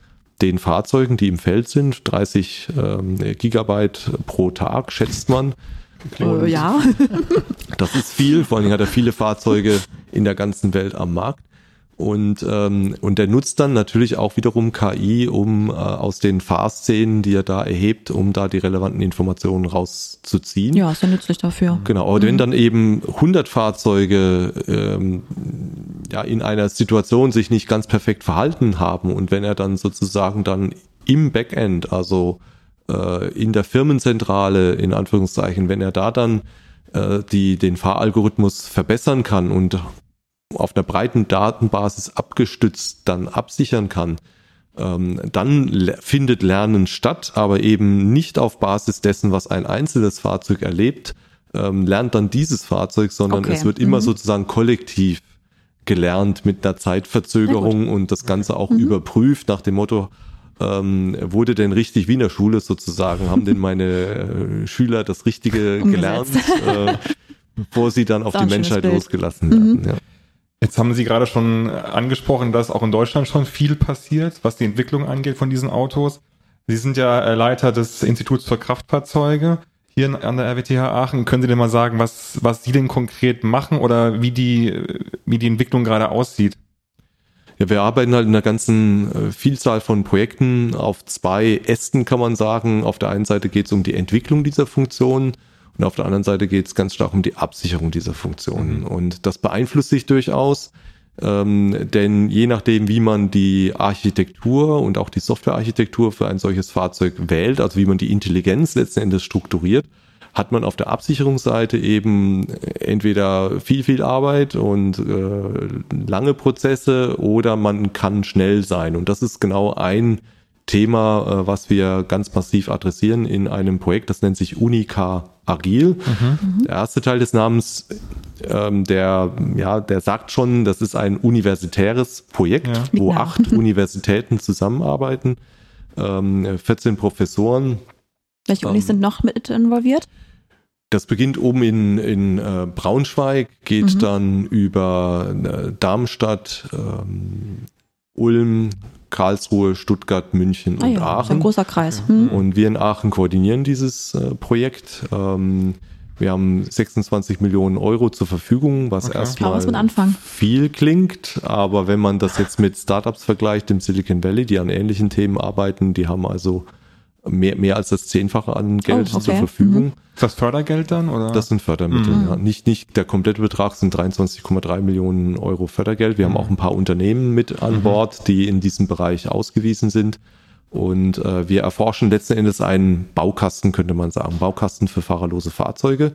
den Fahrzeugen, die im Feld sind, 30 ähm, Gigabyte pro Tag, schätzt man. Oh, ja. [laughs] das ist viel, vor allem hat er viele Fahrzeuge in der ganzen Welt am Markt. Und, ähm, und der nutzt dann natürlich auch wiederum KI, um äh, aus den Fahrszenen, die er da erhebt, um da die relevanten Informationen rauszuziehen. Ja, ist ja nützlich dafür. Genau, aber mhm. wenn dann eben 100 Fahrzeuge ähm, ja in einer Situation sich nicht ganz perfekt verhalten haben und wenn er dann sozusagen dann im Backend, also äh, in der Firmenzentrale in Anführungszeichen, wenn er da dann äh, die den Fahralgorithmus verbessern kann und auf einer breiten Datenbasis abgestützt dann absichern kann, ähm, dann findet Lernen statt, aber eben nicht auf Basis dessen, was ein einzelnes Fahrzeug erlebt, ähm, lernt dann dieses Fahrzeug, sondern okay. es wird immer mhm. sozusagen kollektiv gelernt mit einer Zeitverzögerung und das Ganze auch mhm. überprüft nach dem Motto, ähm, wurde denn richtig wie in der Schule sozusagen, haben denn meine äh, Schüler das Richtige gelernt, äh, bevor sie dann auf die Menschheit losgelassen werden. Mhm. Ja. Jetzt haben Sie gerade schon angesprochen, dass auch in Deutschland schon viel passiert, was die Entwicklung angeht von diesen Autos. Sie sind ja äh, Leiter des Instituts für Kraftfahrzeuge hier an der RWTH Aachen. Können Sie denn mal sagen, was, was Sie denn konkret machen oder wie die, wie die Entwicklung gerade aussieht? Ja, wir arbeiten halt in einer ganzen äh, Vielzahl von Projekten auf zwei Ästen, kann man sagen. Auf der einen Seite geht es um die Entwicklung dieser Funktion und auf der anderen Seite geht es ganz stark um die Absicherung dieser Funktionen. Mhm. Und das beeinflusst sich durchaus, ähm, denn je nachdem, wie man die Architektur und auch die Softwarearchitektur für ein solches Fahrzeug wählt, also wie man die Intelligenz letzten Endes strukturiert, hat man auf der Absicherungsseite eben entweder viel, viel Arbeit und äh, lange Prozesse oder man kann schnell sein. Und das ist genau ein Thema, äh, was wir ganz massiv adressieren in einem Projekt, das nennt sich Unica Agil. Mhm. Der erste Teil des Namens, ähm, der, ja, der sagt schon, das ist ein universitäres Projekt, ja. wo ja. acht [laughs] Universitäten zusammenarbeiten, ähm, 14 Professoren. Welche Unis ähm, sind noch mit involviert? Das beginnt oben in, in äh, Braunschweig, geht mhm. dann über äh, Darmstadt, ähm, Ulm, Karlsruhe, Stuttgart, München ah, und ja, Aachen. ein großer Kreis. Hm. Und wir in Aachen koordinieren dieses äh, Projekt. Ähm, wir haben 26 Millionen Euro zur Verfügung, was okay. erstmal viel klingt. Aber wenn man das jetzt mit Startups vergleicht im Silicon Valley, die an ähnlichen Themen arbeiten, die haben also mehr, mehr als das Zehnfache an Geld oh, okay. zur Verfügung. Mhm. Ist das Fördergeld dann? Oder? Das sind Fördermittel, mhm. ja. Nicht, nicht der komplette Betrag sind 23,3 Millionen Euro Fördergeld. Wir mhm. haben auch ein paar Unternehmen mit an mhm. Bord, die in diesem Bereich ausgewiesen sind. Und äh, wir erforschen letzten Endes einen Baukasten, könnte man sagen, Baukasten für fahrerlose Fahrzeuge,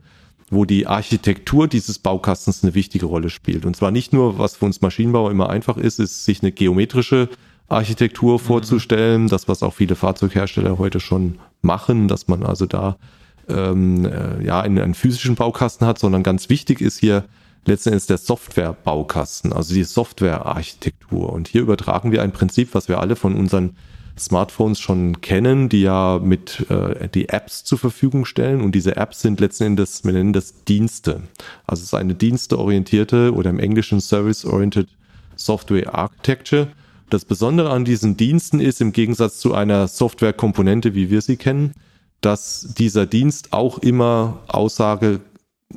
wo die Architektur dieses Baukastens eine wichtige Rolle spielt. Und zwar nicht nur, was für uns Maschinenbauer immer einfach ist, ist sich eine geometrische Architektur mhm. vorzustellen, das was auch viele Fahrzeughersteller heute schon machen, dass man also da ähm, äh, ja einen, einen physischen Baukasten hat, sondern ganz wichtig ist hier letzten Endes der Software-Baukasten, also die Software-Architektur. Und hier übertragen wir ein Prinzip, was wir alle von unseren Smartphones schon kennen, die ja mit äh, die Apps zur Verfügung stellen. Und diese Apps sind letzten Endes, wir nennen das Dienste. Also es ist eine diensteorientierte oder im Englischen Service-Oriented Software Architecture. Das Besondere an diesen Diensten ist, im Gegensatz zu einer Softwarekomponente, wie wir sie kennen, dass dieser Dienst auch immer Aussage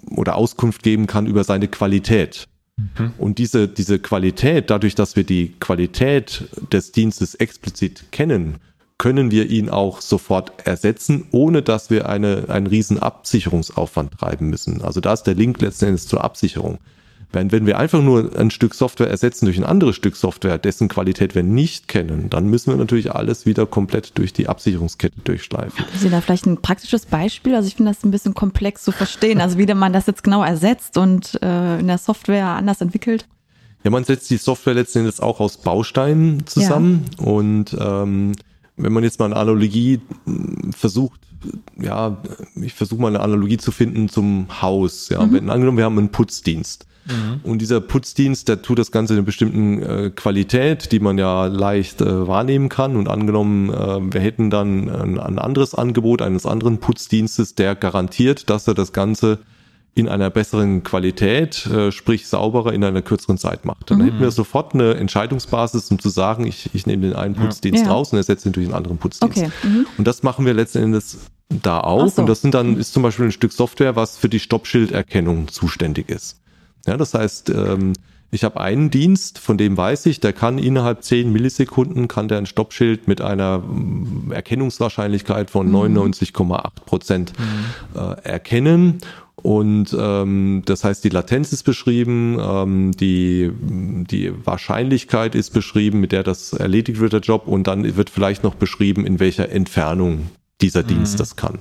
oder Auskunft geben kann über seine Qualität. Mhm. Und diese, diese Qualität, dadurch, dass wir die Qualität des Dienstes explizit kennen, können wir ihn auch sofort ersetzen, ohne dass wir eine, einen riesen Absicherungsaufwand treiben müssen. Also da ist der Link letzten Endes zur Absicherung. Wenn, wenn wir einfach nur ein Stück Software ersetzen durch ein anderes Stück Software, dessen Qualität wir nicht kennen, dann müssen wir natürlich alles wieder komplett durch die Absicherungskette durchschleifen. Haben Sie da vielleicht ein praktisches Beispiel? Also ich finde das ein bisschen komplex zu verstehen, also wie man das jetzt genau ersetzt und äh, in der Software anders entwickelt. Ja, man setzt die Software letzten Endes auch aus Bausteinen zusammen ja. und ähm, wenn man jetzt mal eine Analogie hm, versucht, ja, ich versuche mal eine Analogie zu finden zum Haus. Ja, mhm. wenn angenommen, wir haben einen Putzdienst. Mhm. Und dieser Putzdienst, der tut das Ganze in einer bestimmten äh, Qualität, die man ja leicht äh, wahrnehmen kann. Und angenommen, äh, wir hätten dann ein, ein, anderes Angebot eines anderen Putzdienstes, der garantiert, dass er das Ganze in einer besseren Qualität, äh, sprich sauberer in einer kürzeren Zeit macht. Dann mhm. hätten wir sofort eine Entscheidungsbasis, um zu sagen, ich, ich nehme den einen Putzdienst ja. raus und ersetze ihn durch einen anderen Putzdienst. Okay. Mhm. Und das machen wir letzten Endes da auch. So. Und das sind dann, ist zum Beispiel ein Stück Software, was für die Stoppschilderkennung zuständig ist. Ja, das heißt, ähm, ich habe einen Dienst, von dem weiß ich, der kann innerhalb 10 Millisekunden kann der ein Stoppschild mit einer mm, Erkennungswahrscheinlichkeit von 99,8 mhm. Prozent mhm. äh, erkennen. Und ähm, das heißt, die Latenz ist beschrieben, ähm, die, die Wahrscheinlichkeit ist beschrieben, mit der das erledigt wird, der Job, und dann wird vielleicht noch beschrieben, in welcher Entfernung dieser Dienst mhm. das kann.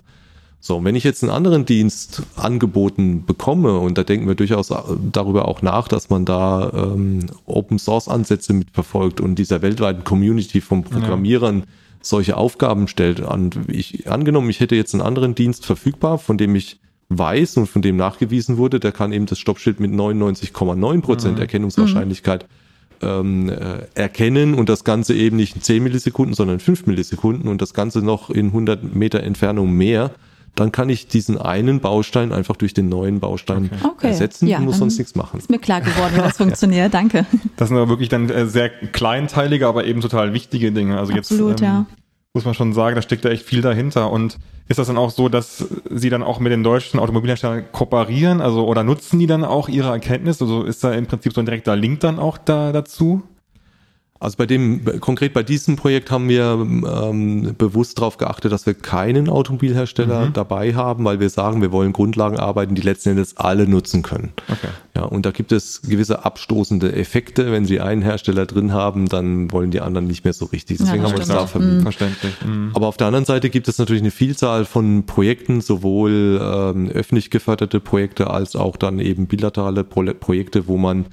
So, und wenn ich jetzt einen anderen Dienst angeboten bekomme, und da denken wir durchaus darüber auch nach, dass man da ähm, Open Source Ansätze mitverfolgt und dieser weltweiten Community von Programmierern ja. solche Aufgaben stellt. Und ich, angenommen, ich hätte jetzt einen anderen Dienst verfügbar, von dem ich weiß und von dem nachgewiesen wurde, der kann eben das Stoppschild mit 99,9 Prozent mhm. Erkennungswahrscheinlichkeit ähm, äh, erkennen und das Ganze eben nicht in 10 Millisekunden, sondern in 5 Millisekunden und das Ganze noch in 100 Meter Entfernung mehr dann kann ich diesen einen Baustein einfach durch den neuen Baustein okay. ersetzen ja, und muss sonst nichts machen. Ist mir klar geworden, wie das [laughs] funktioniert. Danke. Das sind aber wirklich dann äh, sehr kleinteilige, aber eben total wichtige Dinge. Also Absolut, jetzt ähm, ja. muss man schon sagen, da steckt da echt viel dahinter. Und ist das dann auch so, dass Sie dann auch mit den deutschen Automobilherstellern kooperieren? Also oder nutzen die dann auch ihre Erkenntnis? Also ist da im Prinzip so ein direkter Link dann auch da dazu? Also bei dem, konkret bei diesem Projekt haben wir ähm, bewusst darauf geachtet, dass wir keinen Automobilhersteller mhm. dabei haben, weil wir sagen, wir wollen Grundlagen arbeiten, die letzten Endes alle nutzen können. Okay. Ja, und da gibt es gewisse abstoßende Effekte. Wenn Sie einen Hersteller drin haben, dann wollen die anderen nicht mehr so richtig. Deswegen ja, haben wir uns da verbieten. Mhm. Verständlich. Mhm. Aber auf der anderen Seite gibt es natürlich eine Vielzahl von Projekten, sowohl ähm, öffentlich geförderte Projekte als auch dann eben bilaterale Pro Projekte, wo man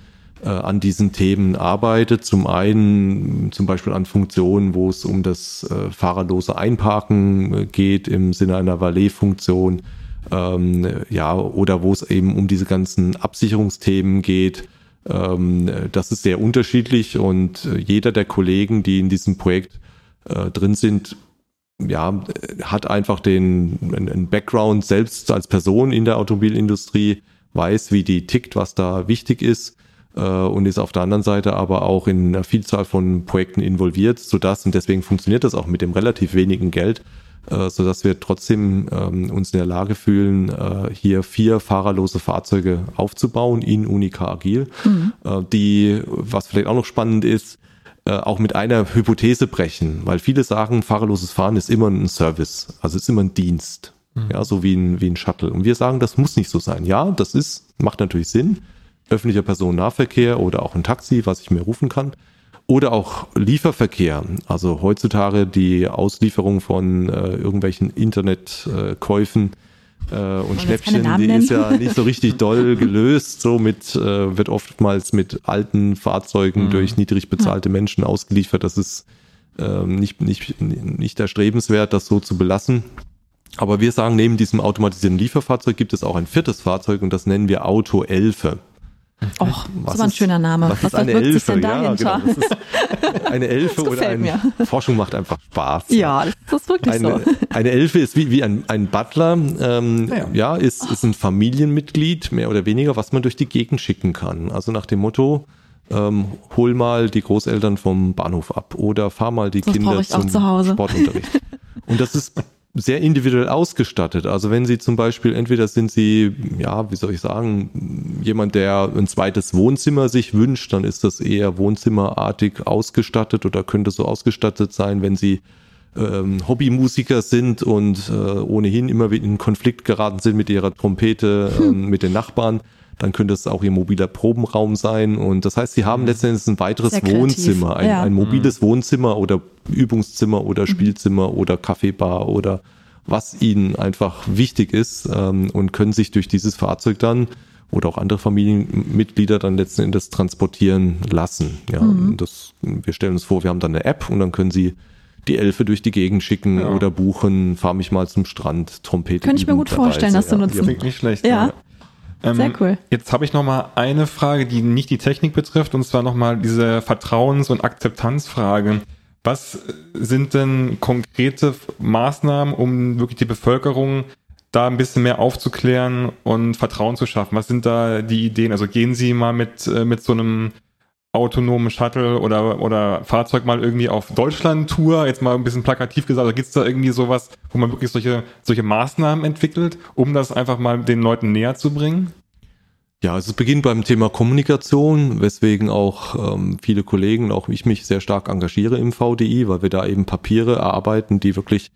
äh, an diesen Themen arbeitet. Zum einen zum Beispiel an Funktionen, wo es um das äh, fahrerlose Einparken äh, geht im Sinne einer Valet-Funktion. Ähm, ja, oder wo es eben um diese ganzen Absicherungsthemen geht. Ähm, das ist sehr unterschiedlich und äh, jeder der Kollegen, die in diesem Projekt äh, drin sind, ja, hat einfach den einen Background selbst als Person in der Automobilindustrie, weiß, wie die tickt, was da wichtig ist und ist auf der anderen Seite aber auch in einer Vielzahl von Projekten involviert, sodass, und deswegen funktioniert das auch mit dem relativ wenigen Geld, äh, sodass wir trotzdem ähm, uns in der Lage fühlen, äh, hier vier fahrerlose Fahrzeuge aufzubauen in Unica Agil, mhm. äh, die, was vielleicht auch noch spannend ist, äh, auch mit einer Hypothese brechen, weil viele sagen, fahrerloses Fahren ist immer ein Service, also ist immer ein Dienst. Mhm. Ja, so wie ein, wie ein Shuttle. Und wir sagen, das muss nicht so sein. Ja, das ist, macht natürlich Sinn öffentlicher Personennahverkehr oder auch ein Taxi, was ich mir rufen kann. Oder auch Lieferverkehr. Also heutzutage die Auslieferung von äh, irgendwelchen Internetkäufen äh, und Schnäppchen, die ist ja nicht so richtig doll [laughs] gelöst. Somit äh, wird oftmals mit alten Fahrzeugen mhm. durch niedrig bezahlte Menschen ausgeliefert. Das ist ähm, nicht, nicht, nicht erstrebenswert, das so zu belassen. Aber wir sagen, neben diesem automatisierten Lieferfahrzeug gibt es auch ein viertes Fahrzeug und das nennen wir Auto Elfe. Och, das war ein schöner Name. Was, was ist eine Elfe? Denn dahinter? Ja, genau. eine [laughs] Elfe oder eine mir. Forschung macht einfach Spaß. Ja, das ist wirklich eine, so. [laughs] Eine Elfe ist wie, wie ein, ein Butler, ähm, ja, ja ist, ist ein Familienmitglied, mehr oder weniger, was man durch die Gegend schicken kann. Also nach dem Motto, ähm, hol mal die Großeltern vom Bahnhof ab oder fahr mal die das Kinder zum Sportunterricht. [laughs] Und das ist sehr individuell ausgestattet. Also wenn Sie zum Beispiel, entweder sind Sie, ja, wie soll ich sagen, jemand, der ein zweites Wohnzimmer sich wünscht, dann ist das eher wohnzimmerartig ausgestattet oder könnte so ausgestattet sein, wenn Sie ähm, Hobbymusiker sind und äh, ohnehin immer wieder in Konflikt geraten sind mit ihrer Trompete, äh, mit den Nachbarn dann könnte es auch ihr mobiler Probenraum sein. Und das heißt, sie haben mhm. letztendlich ein weiteres Wohnzimmer, ein, ja. ein mobiles mhm. Wohnzimmer oder Übungszimmer oder mhm. Spielzimmer mhm. oder Kaffeebar oder was ihnen einfach wichtig ist ähm, und können sich durch dieses Fahrzeug dann oder auch andere Familienmitglieder dann letzten Endes transportieren lassen. Ja, mhm. das, wir stellen uns vor, wir haben dann eine App und dann können sie die Elfe durch die Gegend schicken ja. oder buchen, fahr mich mal zum Strand, Trompete. Könnte ich mir gut vorstellen, dass du nutzen. Klingt nicht schlecht. Ja. Ähm, Sehr cool. Jetzt habe ich noch mal eine Frage, die nicht die Technik betrifft, und zwar noch mal diese Vertrauens- und Akzeptanzfrage. Was sind denn konkrete Maßnahmen, um wirklich die Bevölkerung da ein bisschen mehr aufzuklären und Vertrauen zu schaffen? Was sind da die Ideen? Also gehen Sie mal mit, äh, mit so einem autonomen Shuttle oder, oder Fahrzeug mal irgendwie auf Deutschland-Tour, jetzt mal ein bisschen plakativ gesagt, also gibt es da irgendwie sowas, wo man wirklich solche, solche Maßnahmen entwickelt, um das einfach mal den Leuten näher zu bringen? Ja, also es beginnt beim Thema Kommunikation, weswegen auch ähm, viele Kollegen, auch ich mich sehr stark engagiere im VDI, weil wir da eben Papiere erarbeiten, die wirklich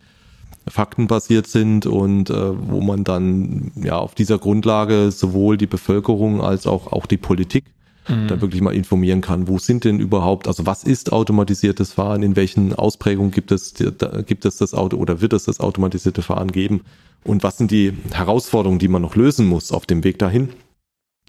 faktenbasiert sind und äh, wo man dann ja auf dieser Grundlage sowohl die Bevölkerung als auch, auch die Politik mhm. da wirklich mal informieren kann, wo sind denn überhaupt, also was ist automatisiertes Fahren, in welchen Ausprägungen gibt es, gibt es das Auto oder wird es das automatisierte Fahren geben und was sind die Herausforderungen, die man noch lösen muss auf dem Weg dahin.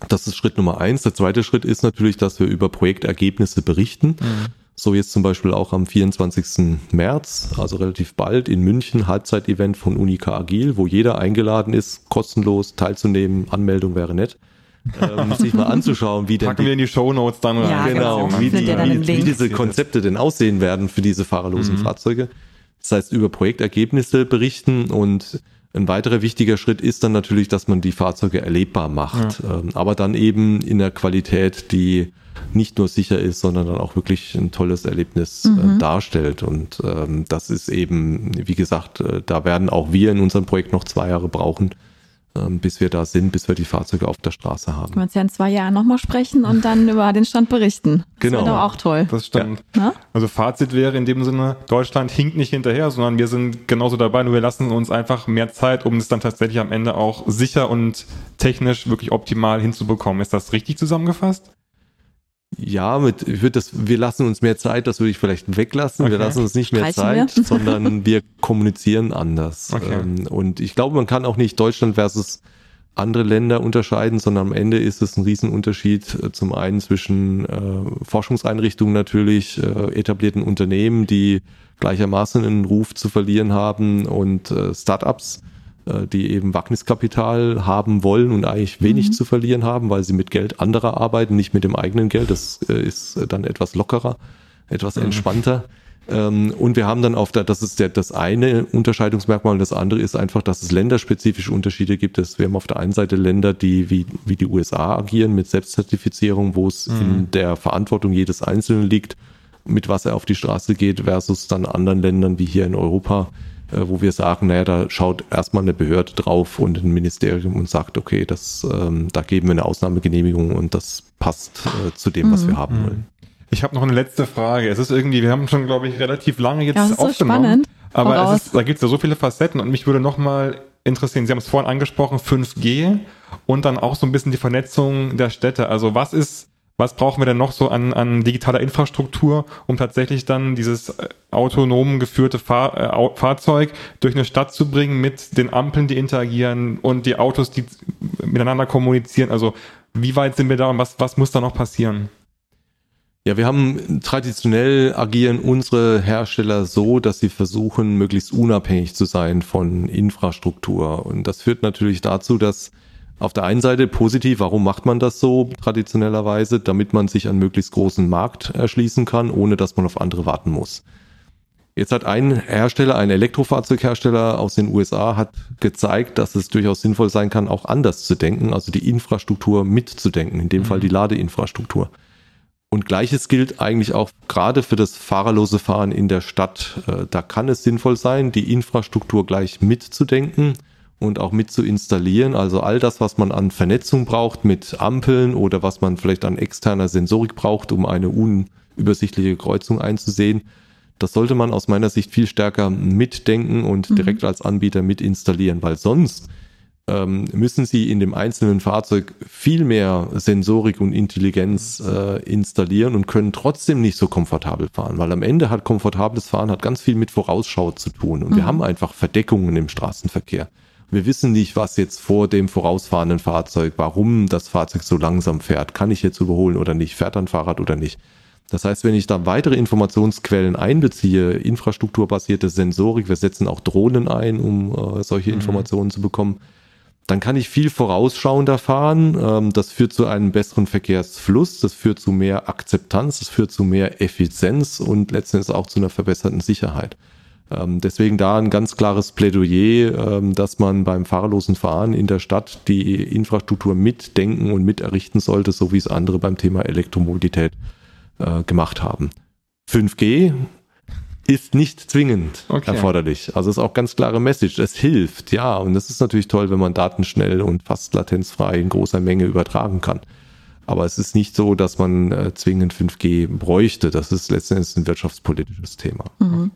Das ist Schritt Nummer eins. Der zweite Schritt ist natürlich, dass wir über Projektergebnisse berichten. Mhm. So jetzt zum Beispiel auch am 24. März, also relativ bald in München, Halbzeitevent von Unica Agil, wo jeder eingeladen ist, kostenlos teilzunehmen. Anmeldung wäre nett ähm, sich mal anzuschauen, wie denn Packen die, wir in die Show Notes dann rein. Ja, genau, genau. wie, die, wie, wie, diese Konzepte denn aussehen werden für diese fahrerlosen mhm. Fahrzeuge. Das heißt, über Projektergebnisse berichten und ein weiterer wichtiger Schritt ist dann natürlich, dass man die Fahrzeuge erlebbar macht, ja. ähm, aber dann eben in der Qualität, die nicht nur sicher ist, sondern dann auch wirklich ein tolles Erlebnis äh, mhm. äh, darstellt. Und ähm, das ist eben, wie gesagt, äh, da werden auch wir in unserem Projekt noch zwei Jahre brauchen, bis wir da sind, bis wir die Fahrzeuge auf der Straße haben. Können wir uns ja in zwei Jahren nochmal sprechen und dann über den Stand berichten. Das genau. wäre doch auch toll. Das stimmt. Ja. Also Fazit wäre in dem Sinne, Deutschland hinkt nicht hinterher, sondern wir sind genauso dabei, nur wir lassen uns einfach mehr Zeit, um es dann tatsächlich am Ende auch sicher und technisch wirklich optimal hinzubekommen. Ist das richtig zusammengefasst? Ja, mit, ich würde das, wir lassen uns mehr Zeit, das würde ich vielleicht weglassen. Okay. Wir lassen uns nicht mehr Streichen Zeit, wir? sondern [laughs] wir kommunizieren anders. Okay. Ähm, und ich glaube, man kann auch nicht Deutschland versus andere Länder unterscheiden, sondern am Ende ist es ein Riesenunterschied äh, zum einen zwischen äh, Forschungseinrichtungen natürlich, äh, etablierten Unternehmen, die gleichermaßen einen Ruf zu verlieren haben und äh, Startups die eben Wagniskapital haben wollen und eigentlich wenig mhm. zu verlieren haben, weil sie mit Geld anderer arbeiten, nicht mit dem eigenen Geld. Das äh, ist dann etwas lockerer, etwas mhm. entspannter. Ähm, und wir haben dann auf der, das ist der, das eine Unterscheidungsmerkmal und das andere ist einfach, dass es länderspezifische Unterschiede gibt. wir haben auf der einen Seite Länder, die wie, wie die USA agieren mit Selbstzertifizierung, wo es mhm. in der Verantwortung jedes Einzelnen liegt, mit was er auf die Straße geht, versus dann anderen Ländern wie hier in Europa, äh, wo wir sagen, naja, da schaut erstmal eine Behörde drauf und ein Ministerium und sagt, okay, das, ähm, da geben wir eine Ausnahmegenehmigung und das passt äh, zu dem, mhm. was wir haben mhm. wollen. Ich habe noch eine letzte Frage. Es ist irgendwie, wir haben schon, glaube ich, relativ lange jetzt ja, das ist aufgenommen. So spannend. Aber ist, da gibt es ja so viele Facetten und mich würde noch mal interessieren. Sie haben es vorhin angesprochen, 5G und dann auch so ein bisschen die Vernetzung der Städte. Also was ist was brauchen wir denn noch so an, an digitaler Infrastruktur, um tatsächlich dann dieses äh, autonom geführte Fahr äh, Fahrzeug durch eine Stadt zu bringen mit den Ampeln, die interagieren und die Autos, die miteinander kommunizieren. Also wie weit sind wir da und was, was muss da noch passieren? Ja, wir haben traditionell agieren unsere Hersteller so, dass sie versuchen, möglichst unabhängig zu sein von Infrastruktur. Und das führt natürlich dazu, dass auf der einen Seite positiv, warum macht man das so traditionellerweise? Damit man sich einen möglichst großen Markt erschließen kann, ohne dass man auf andere warten muss. Jetzt hat ein Hersteller, ein Elektrofahrzeughersteller aus den USA, hat gezeigt, dass es durchaus sinnvoll sein kann, auch anders zu denken, also die Infrastruktur mitzudenken, in dem mhm. Fall die Ladeinfrastruktur. Und gleiches gilt eigentlich auch gerade für das fahrerlose Fahren in der Stadt. Äh, da kann es sinnvoll sein, die Infrastruktur gleich mitzudenken und auch mit zu installieren. Also all das, was man an Vernetzung braucht mit Ampeln oder was man vielleicht an externer Sensorik braucht, um eine unübersichtliche Kreuzung einzusehen, das sollte man aus meiner Sicht viel stärker mitdenken und mhm. direkt als Anbieter mit installieren, weil sonst ähm, müssen Sie in dem einzelnen Fahrzeug viel mehr Sensorik und Intelligenz äh, installieren und können trotzdem nicht so komfortabel fahren, weil am Ende hat komfortables Fahren hat ganz viel mit Vorausschau zu tun und mhm. wir haben einfach Verdeckungen im Straßenverkehr. Wir wissen nicht, was jetzt vor dem vorausfahrenden Fahrzeug, warum das Fahrzeug so langsam fährt. Kann ich jetzt überholen oder nicht? Fährt ein Fahrrad oder nicht? Das heißt, wenn ich da weitere Informationsquellen einbeziehe, infrastrukturbasierte Sensorik, wir setzen auch Drohnen ein, um äh, solche mhm. Informationen zu bekommen, dann kann ich viel vorausschauender fahren. Ähm, das führt zu einem besseren Verkehrsfluss, das führt zu mehr Akzeptanz, das führt zu mehr Effizienz und letztendlich auch zu einer verbesserten Sicherheit. Ähm, deswegen da ein ganz klares Plädoyer, ähm, dass man beim fahrerlosen Fahren in der Stadt die Infrastruktur mitdenken und miterrichten sollte, so wie es andere beim Thema Elektromobilität äh, gemacht haben. 5G ist nicht zwingend okay. erforderlich. Also ist auch ganz klare Message. Es hilft, ja. Und das ist natürlich toll, wenn man Daten schnell und fast latenzfrei in großer Menge übertragen kann. Aber es ist nicht so, dass man äh, zwingend 5G bräuchte. Das ist letztendlich ein wirtschaftspolitisches Thema. Mhm.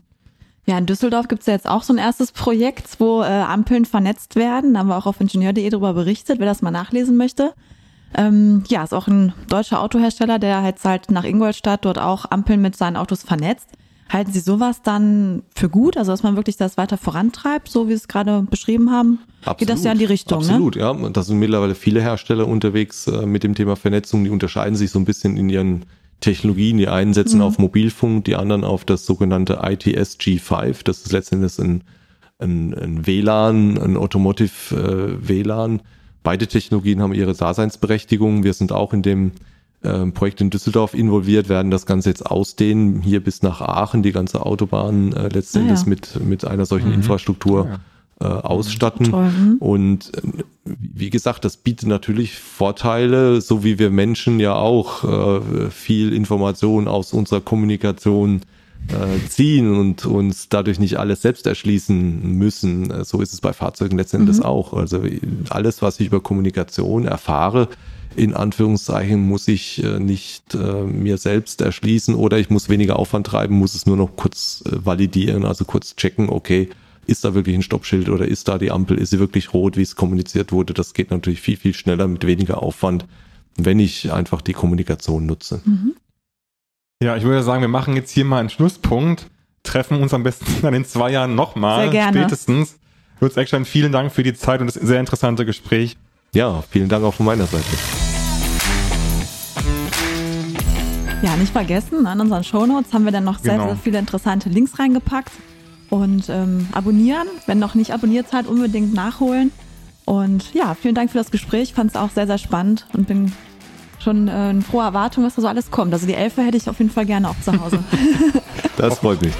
Ja, in Düsseldorf gibt es ja jetzt auch so ein erstes Projekt, wo äh, Ampeln vernetzt werden. Da haben wir auch auf ingenieur.de darüber berichtet, wer das mal nachlesen möchte. Ähm, ja, ist auch ein deutscher Autohersteller, der halt nach Ingolstadt dort auch Ampeln mit seinen Autos vernetzt. Halten Sie sowas dann für gut, also dass man wirklich das weiter vorantreibt, so wie Sie es gerade beschrieben haben? Absolut, Geht das ja in die Richtung, absolut, ne? Absolut, ja. Da sind mittlerweile viele Hersteller unterwegs äh, mit dem Thema Vernetzung. Die unterscheiden sich so ein bisschen in ihren Technologien. Die einen setzen mhm. auf Mobilfunk, die anderen auf das sogenannte ITS G5. Das ist letztendlich ein, ein, ein WLAN, ein Automotive äh, WLAN. Beide Technologien haben ihre Daseinsberechtigung. Wir sind auch in dem äh, Projekt in Düsseldorf involviert, werden das Ganze jetzt ausdehnen, hier bis nach Aachen, die ganze Autobahn äh, letztendlich ah, ja. mit, mit einer solchen mhm. Infrastruktur. Ja äh, ausstatten. Toll, hm? Und äh, wie gesagt, das bietet natürlich Vorteile, so wie wir Menschen ja auch äh, viel Information aus unserer Kommunikation äh, ziehen und uns dadurch nicht alles selbst erschließen müssen. Äh, so ist es bei Fahrzeugen letztendlich mhm. auch. Also alles, was ich über Kommunikation erfahre, in Anführungszeichen muss ich nicht äh, mir selbst erschließen oder ich muss weniger Aufwand treiben, muss es nur noch kurz validieren, also kurz checken, okay, ist da wirklich ein Stoppschild oder ist da die Ampel, ist sie wirklich rot, wie es kommuniziert wurde. Das geht natürlich viel, viel schneller mit weniger Aufwand, wenn ich einfach die Kommunikation nutze. Mhm. Ja, ich würde sagen, wir machen jetzt hier mal einen Schlusspunkt, treffen uns am besten [laughs] dann in zwei Jahren nochmal, sehr gerne. spätestens. Lutz Eckstein, vielen Dank für die Zeit und das sehr interessante Gespräch. Ja, vielen Dank auch von meiner Seite. Ja, nicht vergessen, an unseren Shownotes haben wir dann noch sehr, genau. sehr viele interessante Links reingepackt. Und ähm, abonnieren, wenn noch nicht abonniert seid, unbedingt nachholen. Und ja, vielen Dank für das Gespräch. Fand es auch sehr, sehr spannend und bin schon äh, in froher Erwartung, was da so alles kommt. Also die Elfe hätte ich auf jeden Fall gerne auch zu Hause. [laughs] das freut mich.